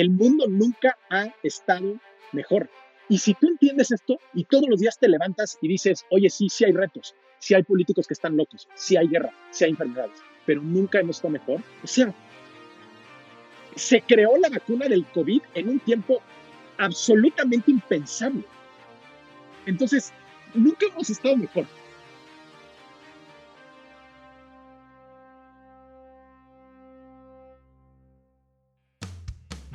el mundo nunca ha estado mejor. Y si tú entiendes esto y todos los días te levantas y dices, oye, sí, sí hay retos, sí hay políticos que están locos, sí hay guerra, sí hay enfermedades, pero nunca hemos estado mejor. O sea, se creó la vacuna del COVID en un tiempo absolutamente impensable. Entonces, nunca hemos estado mejor.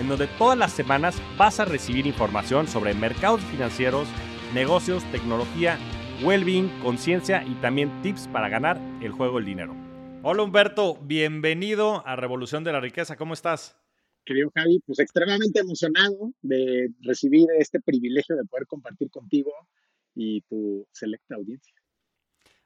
en donde todas las semanas vas a recibir información sobre mercados financieros, negocios, tecnología, well-being, conciencia y también tips para ganar el juego del dinero. Hola Humberto, bienvenido a Revolución de la Riqueza, ¿cómo estás? Querido Javi, pues extremadamente emocionado de recibir este privilegio de poder compartir contigo y tu selecta audiencia.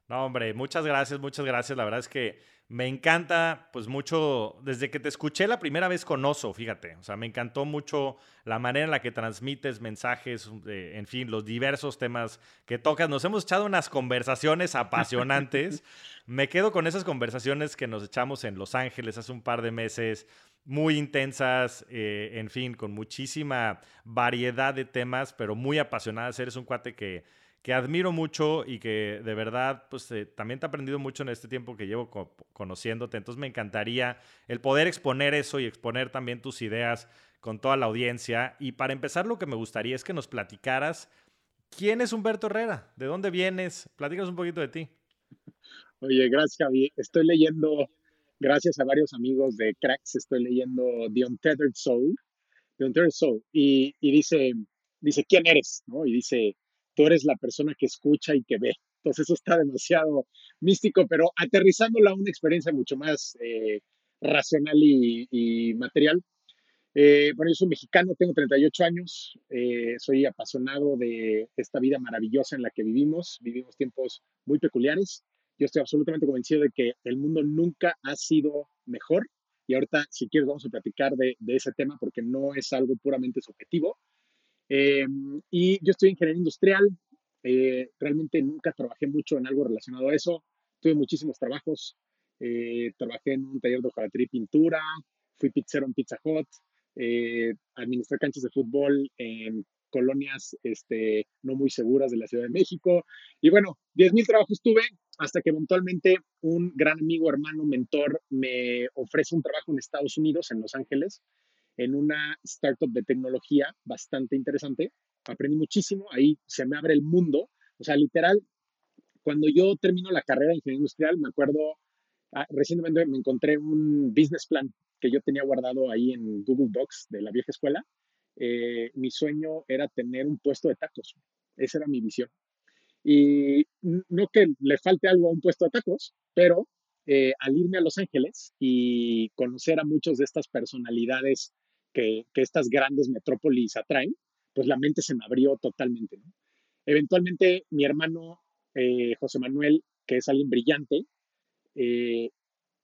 No, hombre, muchas gracias, muchas gracias. La verdad es que me encanta, pues mucho, desde que te escuché la primera vez con Oso, fíjate, o sea, me encantó mucho la manera en la que transmites mensajes, en fin, los diversos temas que tocas. Nos hemos echado unas conversaciones apasionantes. me quedo con esas conversaciones que nos echamos en Los Ángeles hace un par de meses, muy intensas, eh, en fin, con muchísima variedad de temas, pero muy apasionadas. Eres un cuate que que admiro mucho y que de verdad, pues eh, también te he aprendido mucho en este tiempo que llevo conociéndote. Entonces me encantaría el poder exponer eso y exponer también tus ideas con toda la audiencia. Y para empezar, lo que me gustaría es que nos platicaras quién es Humberto Herrera, de dónde vienes, platícanos un poquito de ti. Oye, gracias. Estoy leyendo, gracias a varios amigos de Cracks, estoy leyendo The Untethered Soul, The Untethered Soul, y, dice, dice, ¿quién eres? ¿No? Y dice, tú eres la persona que escucha y que ve. Entonces eso está demasiado místico, pero aterrizándola a una experiencia mucho más eh, racional y, material. Eh, bueno, yo soy mexicano, tengo 38 años, eh, soy apasionado de esta vida maravillosa en la que vivimos, vivimos tiempos muy peculiares. Yo estoy absolutamente convencido de que el mundo nunca ha sido mejor y ahorita, si quieres, vamos a platicar de, de ese tema porque no es algo puramente subjetivo, eh, y yo estoy en ingeniería industrial. Eh, realmente nunca trabajé mucho en algo relacionado a eso. Tuve muchísimos trabajos. Eh, trabajé en un taller de hojalatería y pintura. Fui pizzero en Pizza Hut. administré canchas de fútbol en colonias este, no muy seguras de la Ciudad de México. Y bueno, 10.000 trabajos tuve hasta que eventualmente un gran amigo, hermano, mentor me ofrece un trabajo en Estados Unidos, en Los Ángeles, en una startup de tecnología bastante interesante. Aprendí muchísimo, ahí se me abre el mundo. O sea, literal, cuando yo termino la carrera de ingeniería industrial, me acuerdo, ah, recientemente me encontré un business plan que yo tenía guardado ahí en Google Docs de la vieja escuela. Eh, mi sueño era tener un puesto de tacos. Esa era mi visión. Y no que le falte algo a un puesto de tacos, pero eh, al irme a Los Ángeles y conocer a muchos de estas personalidades que, estas grandes metrópolis atraen, pues la mente se me abrió totalmente. Eventualmente mi hermano eh, José Manuel, que es alguien brillante,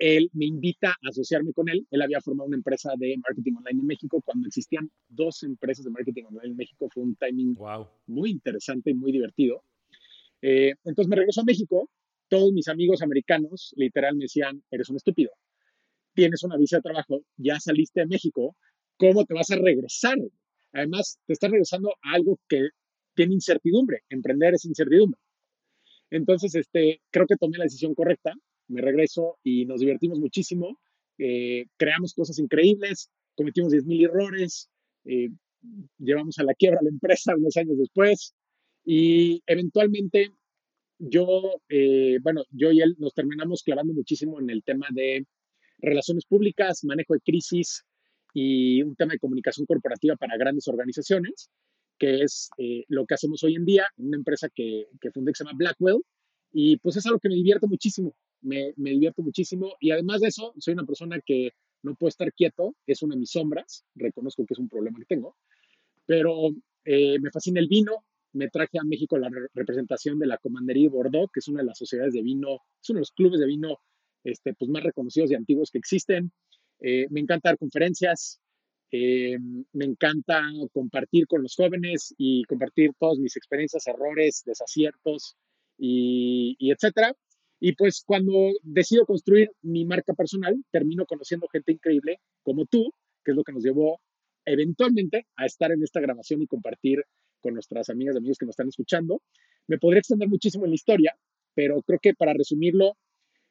él me invita a asociarme con él. Él había formado una empresa de marketing online en México. Cuando existían dos empresas de marketing online en México, fue un timing muy interesante y muy divertido. Eh, entonces me regreso a México. Todos mis amigos americanos literal me decían, eres un estúpido. Tienes una visa de trabajo, ya saliste de México, ¿cómo te vas a regresar? Además, te estás regresando a algo que tiene incertidumbre. Emprender es incertidumbre. Entonces, este, creo que tomé la decisión correcta. Me regreso y nos divertimos muchísimo. Eh, creamos cosas increíbles, cometimos 10.000 errores, eh, llevamos a la quiebra la empresa unos años después y eventualmente yo, eh, bueno, yo y él nos terminamos clavando muchísimo en el tema de relaciones públicas, manejo de crisis, y un tema de comunicación corporativa para grandes organizaciones, que es eh, lo que hacemos hoy en día en una empresa que, que fundé que se llama Blackwell. Y pues es algo que me divierte muchísimo, me, me divierto muchísimo. Y además de eso, soy una persona que no puede estar quieto, es una de mis sombras, reconozco que es un problema que tengo, pero eh, me fascina el vino, me traje a México la representación de la Commandería Bordeaux, que es una de las sociedades de vino, es uno de los clubes de vino este, pues, más reconocidos y antiguos que existen. Eh, me encanta dar conferencias, eh, me encanta compartir con los jóvenes y compartir todas mis experiencias, errores, desaciertos y, y etcétera. Y pues cuando decido construir mi marca personal, termino conociendo gente increíble como tú, que es lo que nos llevó eventualmente a estar en esta grabación y compartir con nuestras amigas y amigos que nos están escuchando. Me podría extender muchísimo en la historia, pero creo que para resumirlo,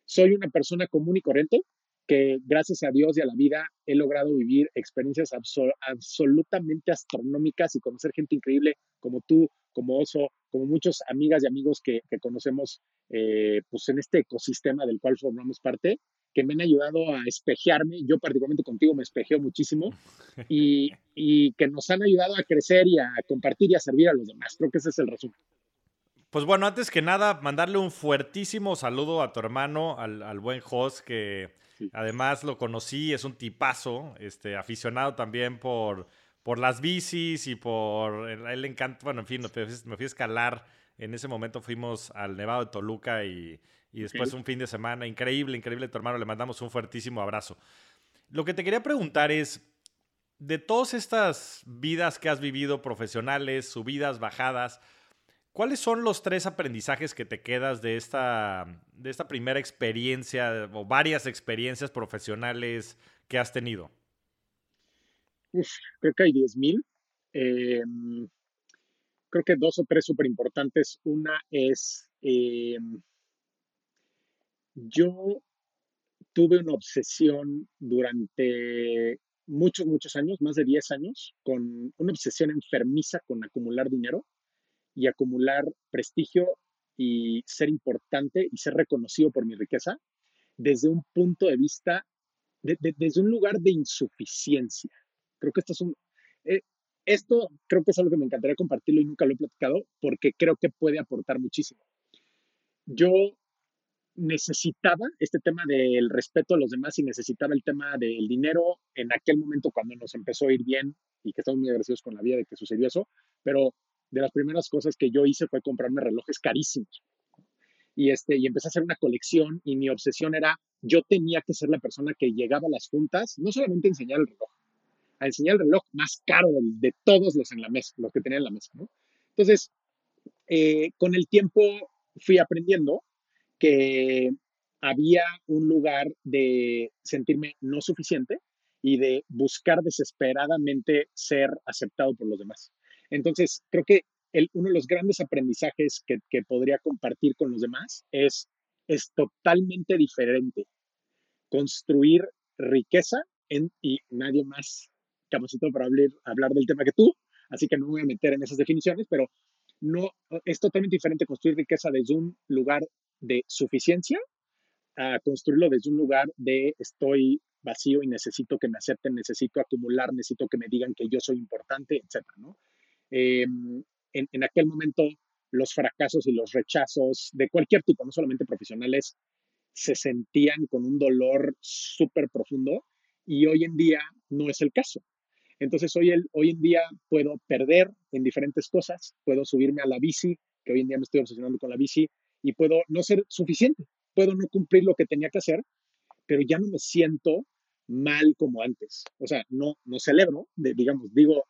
soy una persona común y corriente que gracias a Dios y a la vida he logrado vivir experiencias absolutamente astronómicas y conocer gente increíble como tú, como Oso, como muchos amigas y amigos que, conocemos eh, pues en este ecosistema del cual formamos parte, que me han ayudado a espejearme. Yo particularmente contigo me espejeo muchísimo y, y que nos han ayudado a crecer y a compartir y a servir a los demás. Creo que ese es el resumen. Pues bueno, antes que nada, mandarle un fuertísimo saludo a tu hermano, al, al buen Jos, que Además lo conocí, es un tipazo, este, aficionado también por, por las bicis y por... Él le encanta, bueno, en fin, me fui, a escalar. En ese momento fuimos al Nevado de Toluca y, después un fin de semana. Increíble, increíble tu hermano. Le mandamos un fuertísimo abrazo. Lo que te quería preguntar es, de todas estas vidas que has vivido profesionales, subidas, bajadas, ¿Cuáles son los tres aprendizajes que te quedas de esta, de esta primera experiencia o varias experiencias profesionales que has tenido? creo que hay 10.000. Em, creo que dos o tres súper importantes. Una es, em, yo tuve una obsesión durante muchos, muchos años, más de 10 años, con una obsesión enfermiza con acumular dinero y acumular prestigio y ser importante y ser reconocido por mi riqueza desde un punto de vista, desde un lugar de insuficiencia. Creo que esto es un... Eh, esto creo que es algo que me encantaría compartirlo y nunca lo he platicado porque creo que puede aportar muchísimo. Yo necesitaba este tema del respeto a los demás y necesitaba el tema del dinero en aquel momento cuando nos empezó a ir bien y que estamos muy agradecidos con la vida de que sucedió eso, pero de las primeras cosas que yo hice fue comprarme relojes carísimos. Y, este, y empecé a hacer una colección y mi obsesión era, yo tenía que ser la persona que llegaba a las juntas, no solamente a enseñar el reloj, a enseñar el reloj más caro de, todos los en la mesa, los que tenía en la mesa. Entonces, eh, con el tiempo fui aprendiendo que había un lugar de sentirme no suficiente y de buscar desesperadamente ser aceptado por los demás. Entonces, creo que uno de los grandes aprendizajes que, podría compartir con los demás es, es totalmente diferente construir riqueza en, y nadie más capacitado para hablar, hablar del tema que tú, así que no me voy a meter en esas definiciones, pero no, es totalmente diferente construir riqueza desde un lugar de suficiencia a construirlo desde un lugar de estoy vacío y necesito que me acepten, necesito acumular, necesito que me digan que yo soy importante, etcétera, ¿no? Em, en, aquel momento los fracasos y los rechazos de cualquier tipo, no solamente profesionales, se sentían con un dolor súper profundo y hoy en día no es el caso. Entonces hoy, el, hoy en día puedo perder en diferentes cosas, puedo subirme a la bici, que hoy en día me estoy obsesionando con la bici, y puedo no ser suficiente, puedo no cumplir lo que tenía que hacer, pero ya no me siento mal como antes. O sea, no, no celebro, digamos, digo,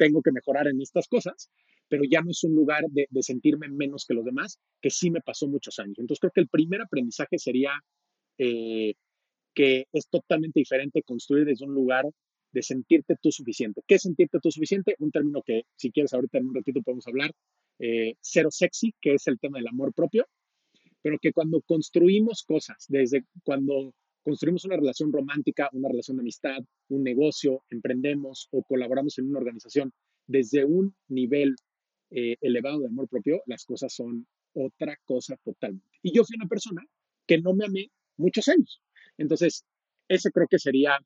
tengo que mejorar en estas cosas, pero ya no es un lugar de, sentirme menos que los demás, que sí me pasó muchos años. Entonces creo que el primer aprendizaje sería eh, que es totalmente diferente construir desde un lugar de sentirte tú suficiente. ¿Qué es sentirte tú suficiente? Un término que si quieres ahorita en un ratito podemos hablar, eh, cero sexy, que es el tema del amor propio, pero que cuando construimos cosas, desde cuando construimos una relación romántica, una relación de amistad, un negocio, emprendemos o colaboramos en una organización desde un nivel eh, elevado de amor propio, las cosas son otra cosa totalmente. Y yo fui una persona que no me amé muchos años. Entonces, ese creo que sería,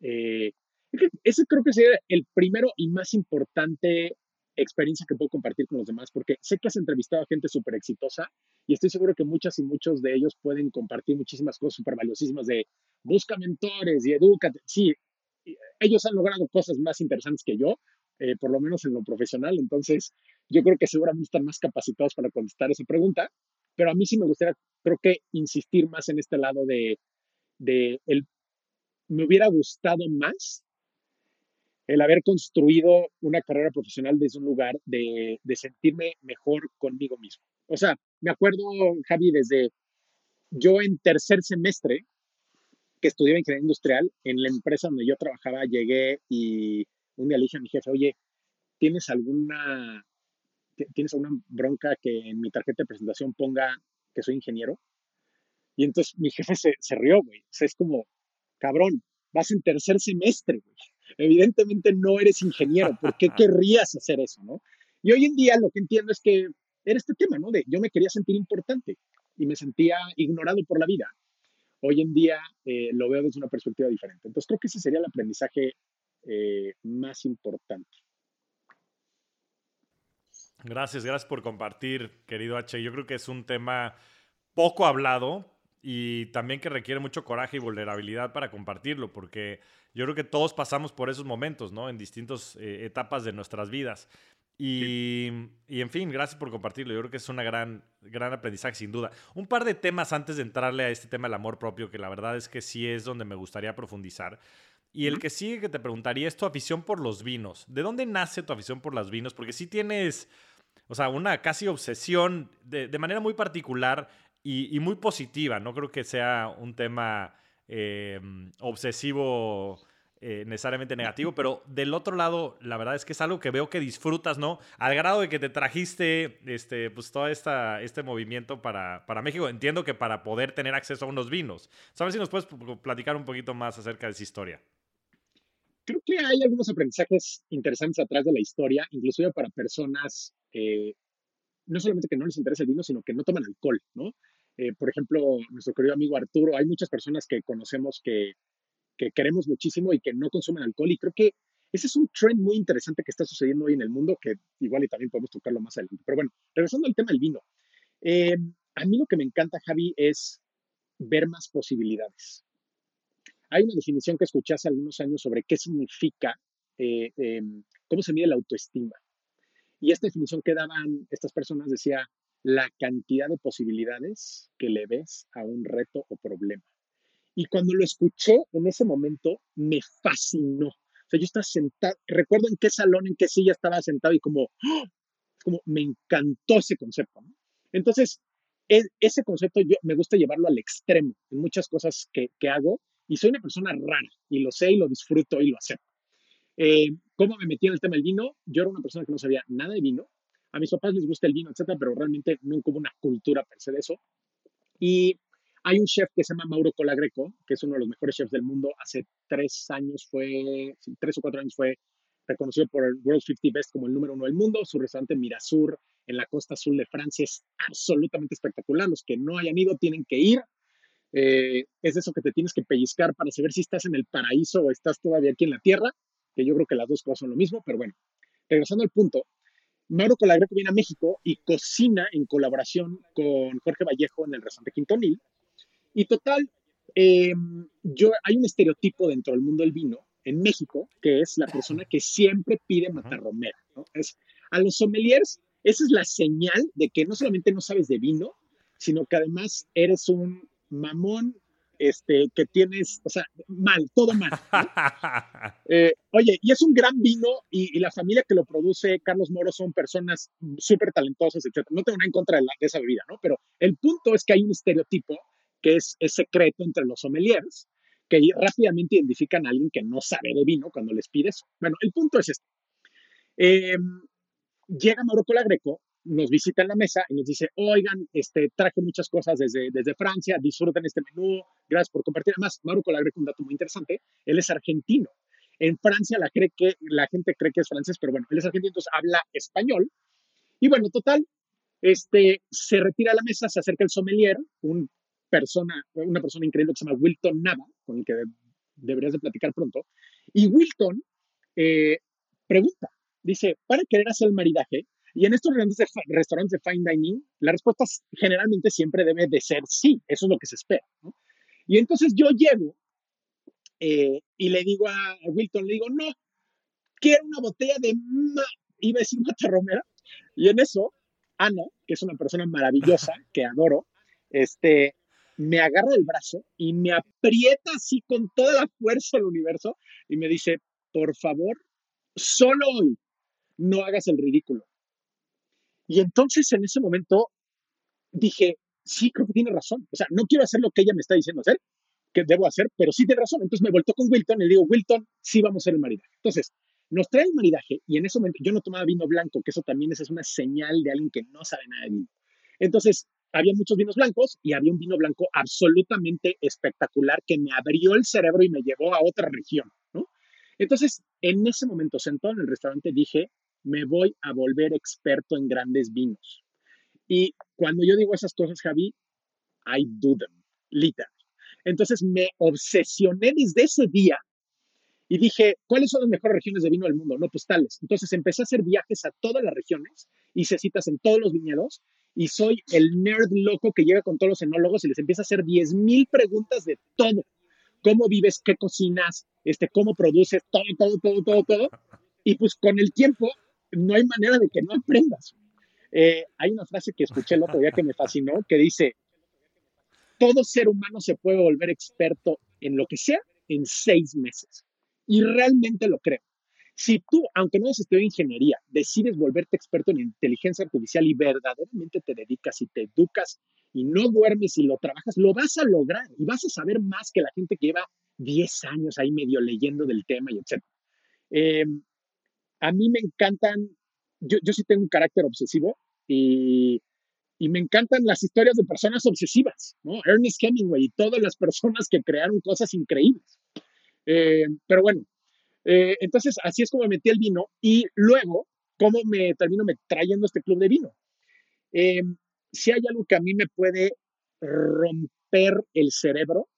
eh, ese creo que sería el primero y más importante experiencia que puedo compartir con los demás, porque sé que has entrevistado a gente súper exitosa y estoy seguro que muchas y muchos de ellos pueden compartir muchísimas cosas súper valiosísimas de busca mentores y edúcate. Sí, ellos han logrado cosas más interesantes que yo, eh, por lo menos en lo profesional, entonces yo creo que seguramente están más capacitados para contestar esa pregunta, pero a mí sí me gustaría, creo que insistir más en este lado de, de el, me hubiera gustado más el haber construido una carrera profesional desde un lugar de, de sentirme mejor conmigo mismo. O sea, me acuerdo, Javi, desde yo en tercer semestre, que estudiaba ingeniería industrial, en la empresa donde yo trabajaba, llegué y un día le dije a mi jefe, oye, ¿tienes alguna, ¿tienes alguna bronca que en mi tarjeta de presentación ponga que soy ingeniero? Y entonces mi jefe se, se rió, güey. O sea, es como, cabrón, vas en tercer semestre, güey. Evidentemente no eres ingeniero. ¿Por qué querrías hacer eso, no? Y hoy en día lo que entiendo es que era este tema, ¿no? De yo me quería sentir importante y me sentía ignorado por la vida. Hoy en día eh, lo veo desde una perspectiva diferente. Entonces creo que ese sería el aprendizaje eh, más importante. Gracias, gracias por compartir, querido H. Yo creo que es un tema poco hablado y también que requiere mucho coraje y vulnerabilidad para compartirlo, porque yo creo que todos pasamos por esos momentos, ¿no? En distintas eh, etapas de nuestras vidas. Y, y, en fin, gracias por compartirlo. Yo creo que es una gran, gran aprendizaje, sin duda. Un par de temas antes de entrarle a este tema del amor propio, que la verdad es que sí es donde me gustaría profundizar. Y el que sigue que te preguntaría es tu afición por los vinos. ¿De dónde nace tu afición por los vinos? Porque sí tienes, o sea, una casi obsesión de, de manera muy particular y, y, muy positiva. No creo que sea un tema eh, obsesivo eh, necesariamente negativo, pero del otro lado, la verdad es que es algo que veo que disfrutas, ¿no? Al grado de que te trajiste este, pues, todo esta, este movimiento para, para México. Entiendo que para poder tener acceso a unos vinos. ¿Sabes si nos puedes platicar un poquito más acerca de esa historia? Creo que hay algunos aprendizajes interesantes atrás de la historia, inclusive para personas, eh, no solamente que no les interesa el vino, sino que no toman alcohol, ¿no? Eh, por ejemplo, nuestro querido amigo Arturo, hay muchas personas que conocemos que que queremos muchísimo y que no consumen alcohol. Y creo que ese es un trend muy interesante que está sucediendo hoy en el mundo, que igual y también podemos tocarlo más adelante. Pero bueno, regresando al tema del vino. Eh, a mí lo que me encanta, Javi, es ver más posibilidades. Hay una definición que escuché hace algunos años sobre qué significa, eh, eh, cómo se mide la autoestima. Y esta definición que daban estas personas decía la cantidad de posibilidades que le ves a un reto o problema. Y cuando lo escuché en ese momento, me fascinó. O sea, yo estaba sentado, recuerdo en qué salón, en qué silla estaba sentado y como, ¡oh! como me encantó ese concepto. ¿no? Entonces, e, ese concepto yo me gusta llevarlo al extremo en muchas cosas que, que, hago y soy una persona rara y lo sé y lo disfruto y lo acepto. Eh, ¿Cómo me metí en el tema del vino? Yo era una persona que no sabía nada de vino. A mis papás les gusta el vino, etcétera, pero realmente nunca hubo una cultura per se de eso. Y hay un chef que se llama Mauro Colagreco, que es uno de los mejores chefs del mundo. Hace tres años fue, tres o cuatro años fue reconocido por el World 50 Best como el número uno del mundo. Su restaurante Mirasur en la costa azul de Francia es absolutamente espectacular. Los que no hayan ido tienen que ir. Eh, es eso que te tienes que pellizcar para saber si estás en el paraíso o estás todavía aquí en la tierra, que yo creo que las dos cosas son lo mismo, pero bueno, regresando al punto, Mauro Colagreco viene a México y cocina en colaboración con Jorge Vallejo en el restaurante Quintonil y total, eh, yo, hay un estereotipo dentro del mundo del vino en México, que es la persona que siempre pide matarromera. ¿no? Es, a los sommeliers, esa es la señal de que no solamente no sabes de vino, sino que además eres un mamón este, que tienes, o sea, mal, todo mal. ¿no? eh, oye, y es un gran vino y, y, la familia que lo produce, Carlos Moro, son personas súper talentosas, etc. No tengo nada en contra de, la, de esa bebida, ¿no? Pero el punto es que hay un estereotipo que es, es secreto entre los sommeliers, que rápidamente identifican a alguien que no sabe de vino cuando les pides. Bueno, el punto es este. Eh, llega Mauro Colagreco, nos visita en la mesa y nos dice, oigan, este, traje muchas cosas desde, desde Francia, disfruten este menú, gracias por compartir. Además, Mauro Colagreco, un dato muy interesante, él es argentino. En Francia la, cree que, la gente cree que es francés, pero bueno, él es argentino, entonces habla español. Y bueno, total, este, se retira a la mesa, se acerca el sommelier, un persona, una persona increíble que se llama Wilton Nava, con el que de, deberías de platicar pronto. Y Wilton eh, pregunta, dice, ¿para querer hacer el maridaje? Y en estos restaurantes de, restaurantes de fine dining, la respuesta generalmente siempre debe de ser sí, eso es lo que se espera. ¿no? Y entonces yo llego eh, y le digo a Wilton, le digo, no, quiero una botella de, ma iba a decir mata romera, Y en eso, Ana, que es una persona maravillosa, que adoro, este, me agarra del brazo y me aprieta así con toda la fuerza del universo y me dice, por favor, solo hoy no hagas el ridículo. Y entonces en ese momento dije, sí, creo que tiene razón. O sea, no quiero hacer lo que ella me está diciendo hacer, que debo hacer, pero sí tiene razón. Entonces me vuelto con Wilton y le digo, Wilton, sí vamos a hacer el maridaje. Entonces, nos trae el maridaje y en ese momento yo no tomaba vino blanco, que eso también es una señal de alguien que no sabe nada de vino. Entonces, había muchos vinos blancos y había un vino blanco absolutamente espectacular que me abrió el cerebro y me llevó a otra región, ¿no? Entonces, en ese momento, sentado en el restaurante, dije, me voy a volver experto en grandes vinos. Y cuando yo digo esas cosas, Javi, I do them, literal. Entonces me obsesioné desde ese día y dije, ¿cuáles son las mejores regiones de vino del mundo? No, pues tales. Entonces empecé a hacer viajes a todas las regiones, hice citas en todos los viñedos y soy el nerd loco que llega con todos los enólogos y les empieza a hacer 10.000 preguntas de todo. ¿Cómo vives? ¿Qué cocinas? Este, ¿Cómo produces? Todo, todo, todo, todo, todo. Y pues con el tiempo no hay manera de que no aprendas. Eh, hay una frase que escuché el otro día que me fascinó, que dice, todo ser humano se puede volver experto en lo que sea en seis meses. Y realmente lo creo. Si tú, aunque no hayas estudiado ingeniería, decides volverte experto en inteligencia artificial y verdaderamente te dedicas y te educas y no duermes y lo trabajas, lo vas a lograr y vas a saber más que la gente que lleva 10 años ahí medio leyendo del tema y etc. a mí me encantan, yo, yo sí tengo un carácter obsesivo y, y me encantan las historias de personas obsesivas, ¿no? Ernest Hemingway y todas las personas que crearon cosas increíbles. Eh, pero bueno, eh, entonces así es como me metí el vino y luego, ¿cómo me termino me, trayendo este club de vino? Eh, si hay algo que a mí me puede romper el cerebro,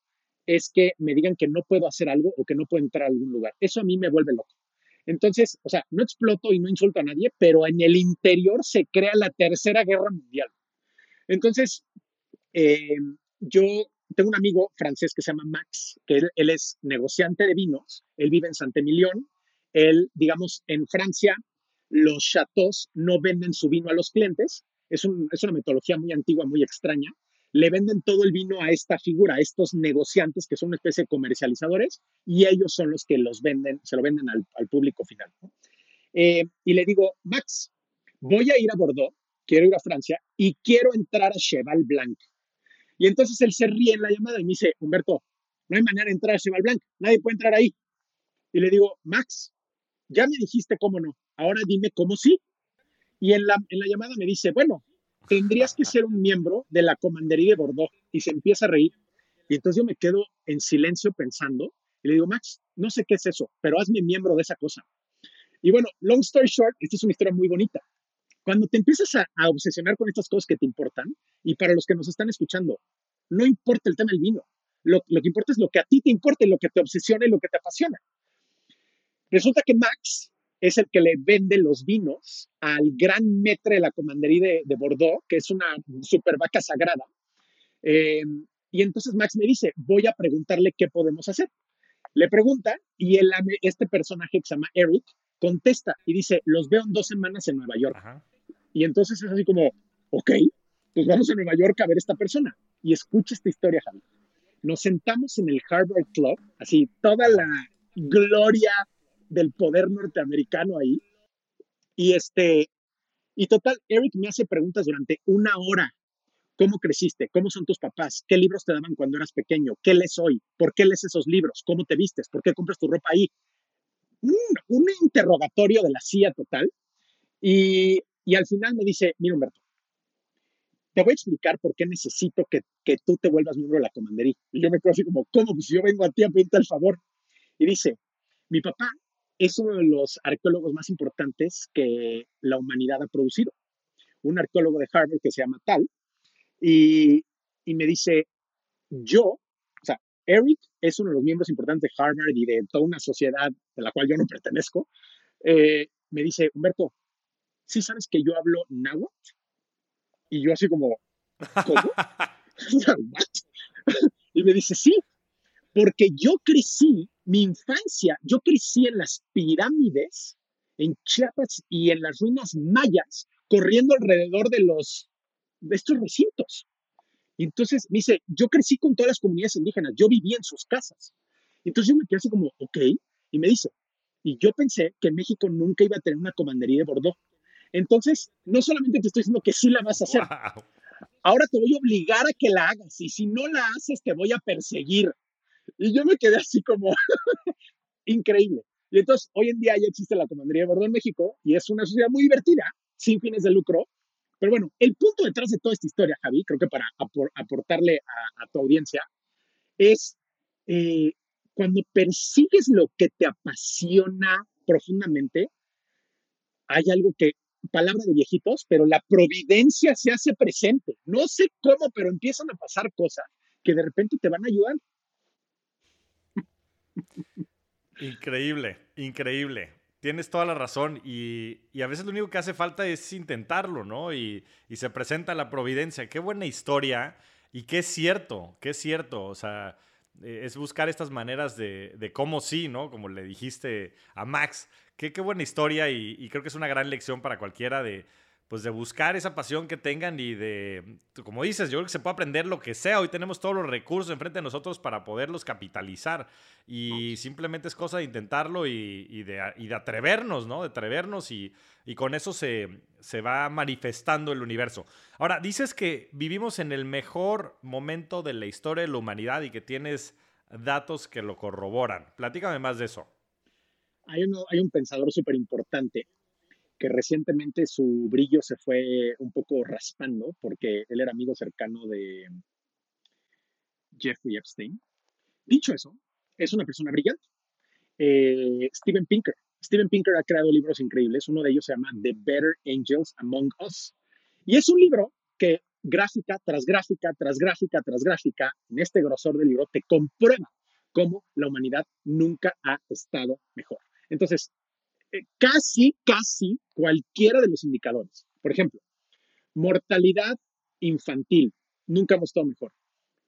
es que me digan que no puedo hacer algo o que no puedo entrar a algún lugar. Eso a mí me vuelve loco. Entonces, o sea, no exploto y no insulto a nadie, pero en el interior se crea la tercera guerra mundial. Entonces, yo tengo un amigo francés que se llama Max, que él, es negociante de vinos, él vive en Saint-Emilion, él, digamos, en Francia, los chateaux no venden su vino a los clientes, es, una metodología muy antigua, muy extraña, le venden todo el vino a esta figura, a estos negociantes que son una especie de comercializadores, y ellos son los que los venden, se lo venden al, público final. Eh, y le digo, Max, voy a ir a Bordeaux, quiero ir a Francia y quiero entrar a Cheval Blanc. Y entonces él se ríe en la llamada y me dice, Humberto, no hay manera de entrar a Cheval Blanc, nadie puede entrar ahí. Y le digo, Max, ya me dijiste cómo no, ahora dime cómo sí. Y en la, en la llamada me dice, bueno, tendrías que ser un miembro de la comandería de Bordeaux. Y se empieza a reír. Y entonces yo me quedo en silencio pensando y le digo, Max, no sé qué es eso, pero hazme miembro de esa cosa. Y bueno, long story short, esta es una historia muy bonita. Cuando te empiezas a, obsesionar con estas cosas que te importan, y para los que nos están escuchando, no importa el tema del vino, lo, que importa es lo que a ti te importa, lo que te obsesiona y lo que te apasiona. Resulta que Max es el que le vende los vinos al gran metre de la comandería de, Bordeaux, que es una super vaca sagrada. Em, y entonces Max me dice, voy a preguntarle qué podemos hacer. Le pregunta y el, este personaje que se llama Eric contesta y dice, los veo en dos semanas en Nueva York. Y entonces es así como, ok, pues vamos a Nueva York a ver a esta persona. Y escucha esta historia, Javi. Nos sentamos en el Harvard Club, así toda la gloria del poder norteamericano ahí. Y este, y total, Eric me hace preguntas durante una hora. ¿Cómo creciste? ¿Cómo son tus papás? ¿Qué libros te daban cuando eras pequeño? ¿Qué lees hoy? ¿Por qué lees esos libros? ¿Cómo te vistes? ¿Por qué compras tu ropa ahí? Un, un interrogatorio de la CIA total. Y y al final me dice, mira Humberto, te voy a explicar por qué necesito que, que tú te vuelvas miembro de la comandería. Y yo me quedo así como, ¿cómo? Pues yo vengo a ti a pedirte el favor. Y dice, mi papá es uno de los arqueólogos más importantes que la humanidad ha producido. Un arqueólogo de Harvard que se llama Tal. Y, y me dice, yo, o sea, Eric es uno de los miembros importantes de Harvard y de toda una sociedad de la cual yo no pertenezco. Eh, me dice, Humberto, ¿sí sabes que yo hablo náhuatl? Y yo así como, ¿cómo? y me dice, sí, porque yo crecí, mi infancia, yo crecí en las pirámides, en Chiapas y en las ruinas mayas, corriendo alrededor de los de estos recintos. Y entonces me dice, yo crecí con todas las comunidades indígenas, yo viví en sus casas. Entonces yo me quedé así como, ok, y me dice, y yo pensé que México nunca iba a tener una comandería de Bordeaux. Entonces, no solamente te estoy diciendo que sí la vas a hacer, ahora te voy a obligar a que la hagas, y si no la haces, te voy a perseguir. Y yo me quedé así como, increíble. Y entonces, hoy en día ya existe la comandería de Bordeaux en México, y es una sociedad muy divertida, sin fines de lucro, pero bueno, el punto detrás de toda esta historia, Javi, creo que para aportarle a, tu audiencia, es eh, cuando persigues lo que te apasiona profundamente, hay algo que, palabra de viejitos, pero la providencia se hace presente. No sé cómo, pero empiezan a pasar cosas que de repente te van a ayudar. Increíble, increíble. Tienes toda la razón y, a veces lo único que hace falta es intentarlo, ¿no? Y, se presenta la providencia. Qué buena historia y qué es cierto, qué es cierto. O sea, eh, es buscar estas maneras de, de, cómo sí, ¿no? Como le dijiste a Max. Qué, qué buena historia y, creo que es una gran lección para cualquiera de, pues de buscar esa pasión que tengan y de, como dices, yo creo que se puede aprender lo que sea. Hoy tenemos todos los recursos enfrente de nosotros para poderlos capitalizar. Y simplemente es cosa de intentarlo y, de, atrevernos, ¿no? De atrevernos y, con eso se, se, va manifestando el universo. Ahora, dices que vivimos en el mejor momento de la historia de la humanidad y que tienes datos que lo corroboran. Platícame más de eso. Hay, hay un pensador súper importante recientemente su brillo se fue un poco raspando porque él era amigo cercano de Jeffrey Epstein. Dicho eso, es una persona brillante. Eh, Steven Pinker. Steven Pinker ha creado libros increíbles. Uno de ellos se llama The Better Angels Among Us. Y es un libro que gráfica tras gráfica, tras gráfica, tras gráfica, en este grosor del libro, te comprueba cómo la humanidad nunca ha estado mejor. Entonces, casi, casi cualquiera de los indicadores. Por ejemplo, mortalidad infantil, nunca hemos estado mejor.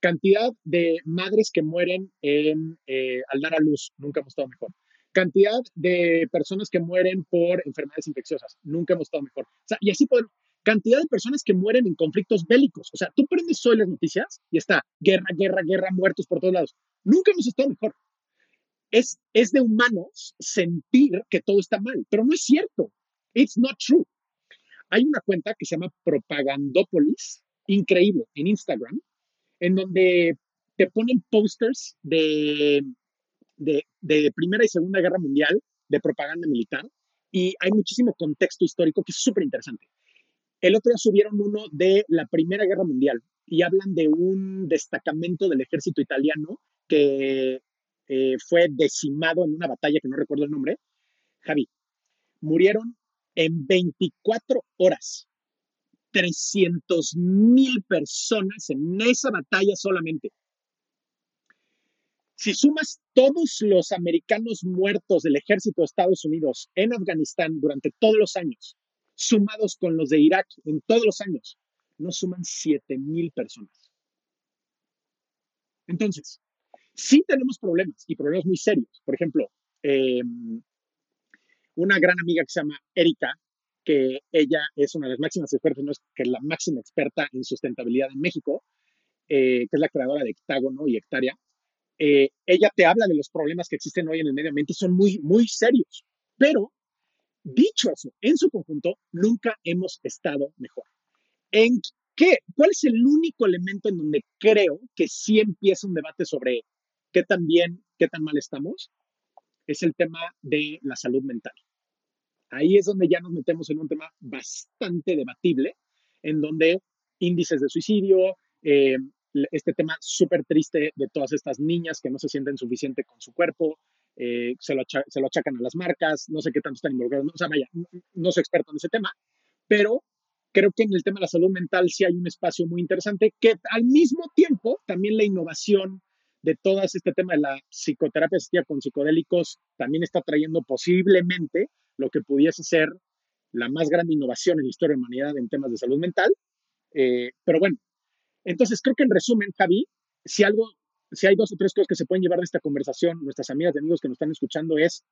Cantidad de madres que mueren en, eh, al dar a luz, nunca hemos estado mejor. Cantidad de personas que mueren por enfermedades infecciosas, nunca hemos estado mejor. y así podemos. Cantidad de personas que mueren en conflictos bélicos. O sea, tú prendes hoy las noticias y está guerra, guerra, guerra, muertos por todos lados. Nunca hemos estado mejor. Es, es de humanos sentir que todo está mal, pero no es cierto. It's not true. Hay una cuenta que se llama Propagandópolis, increíble, en Instagram, en donde te ponen posters de, de, Primera y Segunda Guerra Mundial, de propaganda militar, y hay muchísimo contexto histórico que es súper interesante. El otro día subieron uno de la Primera Guerra Mundial y hablan de un destacamento del ejército italiano que eh, fue decimado en una batalla que no recuerdo el nombre. Javi, murieron en 24 horas 300 mil personas en esa batalla solamente. Si sumas todos los americanos muertos del ejército de Estados Unidos en Afganistán durante todos los años, sumados con los de Irak en todos los años, no suman 7 mil personas. Entonces, sí tenemos problemas y problemas muy serios. Por ejemplo, em, una gran amiga que se llama Erika, que ella es una de las máximas expertas, no es que la máxima experta en sustentabilidad en México, eh, que es la creadora de Hectágono y Hectárea. Eh, ella te habla de los problemas que existen hoy en el medio ambiente y son muy, muy serios. Pero, dicho eso, en su conjunto, nunca hemos estado mejor. ¿En qué? ¿Cuál es el único elemento en donde creo que sí empieza un debate sobre qué tan bien, qué tan mal estamos? Es el tema de la salud mental. Ahí es donde ya nos metemos en un tema bastante debatible, en donde índices de suicidio, eh, este tema súper triste de todas estas niñas que no se sienten suficiente con su cuerpo, eh, se, lo se, lo achacan a las marcas, no sé qué tanto están involucrados, o sea, vaya, no soy experto en ese tema, pero creo que en el tema de la salud mental sí hay un espacio muy interesante que al mismo tiempo también la innovación de todo este tema de la psicoterapia asistida con psicodélicos también está trayendo posiblemente lo que pudiese ser la más grande innovación en la historia de la humanidad en temas de salud mental. Eh, pero bueno, entonces creo que en resumen, Javi, si algo, si hay dos o tres cosas que se pueden llevar de esta conversación, nuestras amigas y amigos que nos están escuchando, es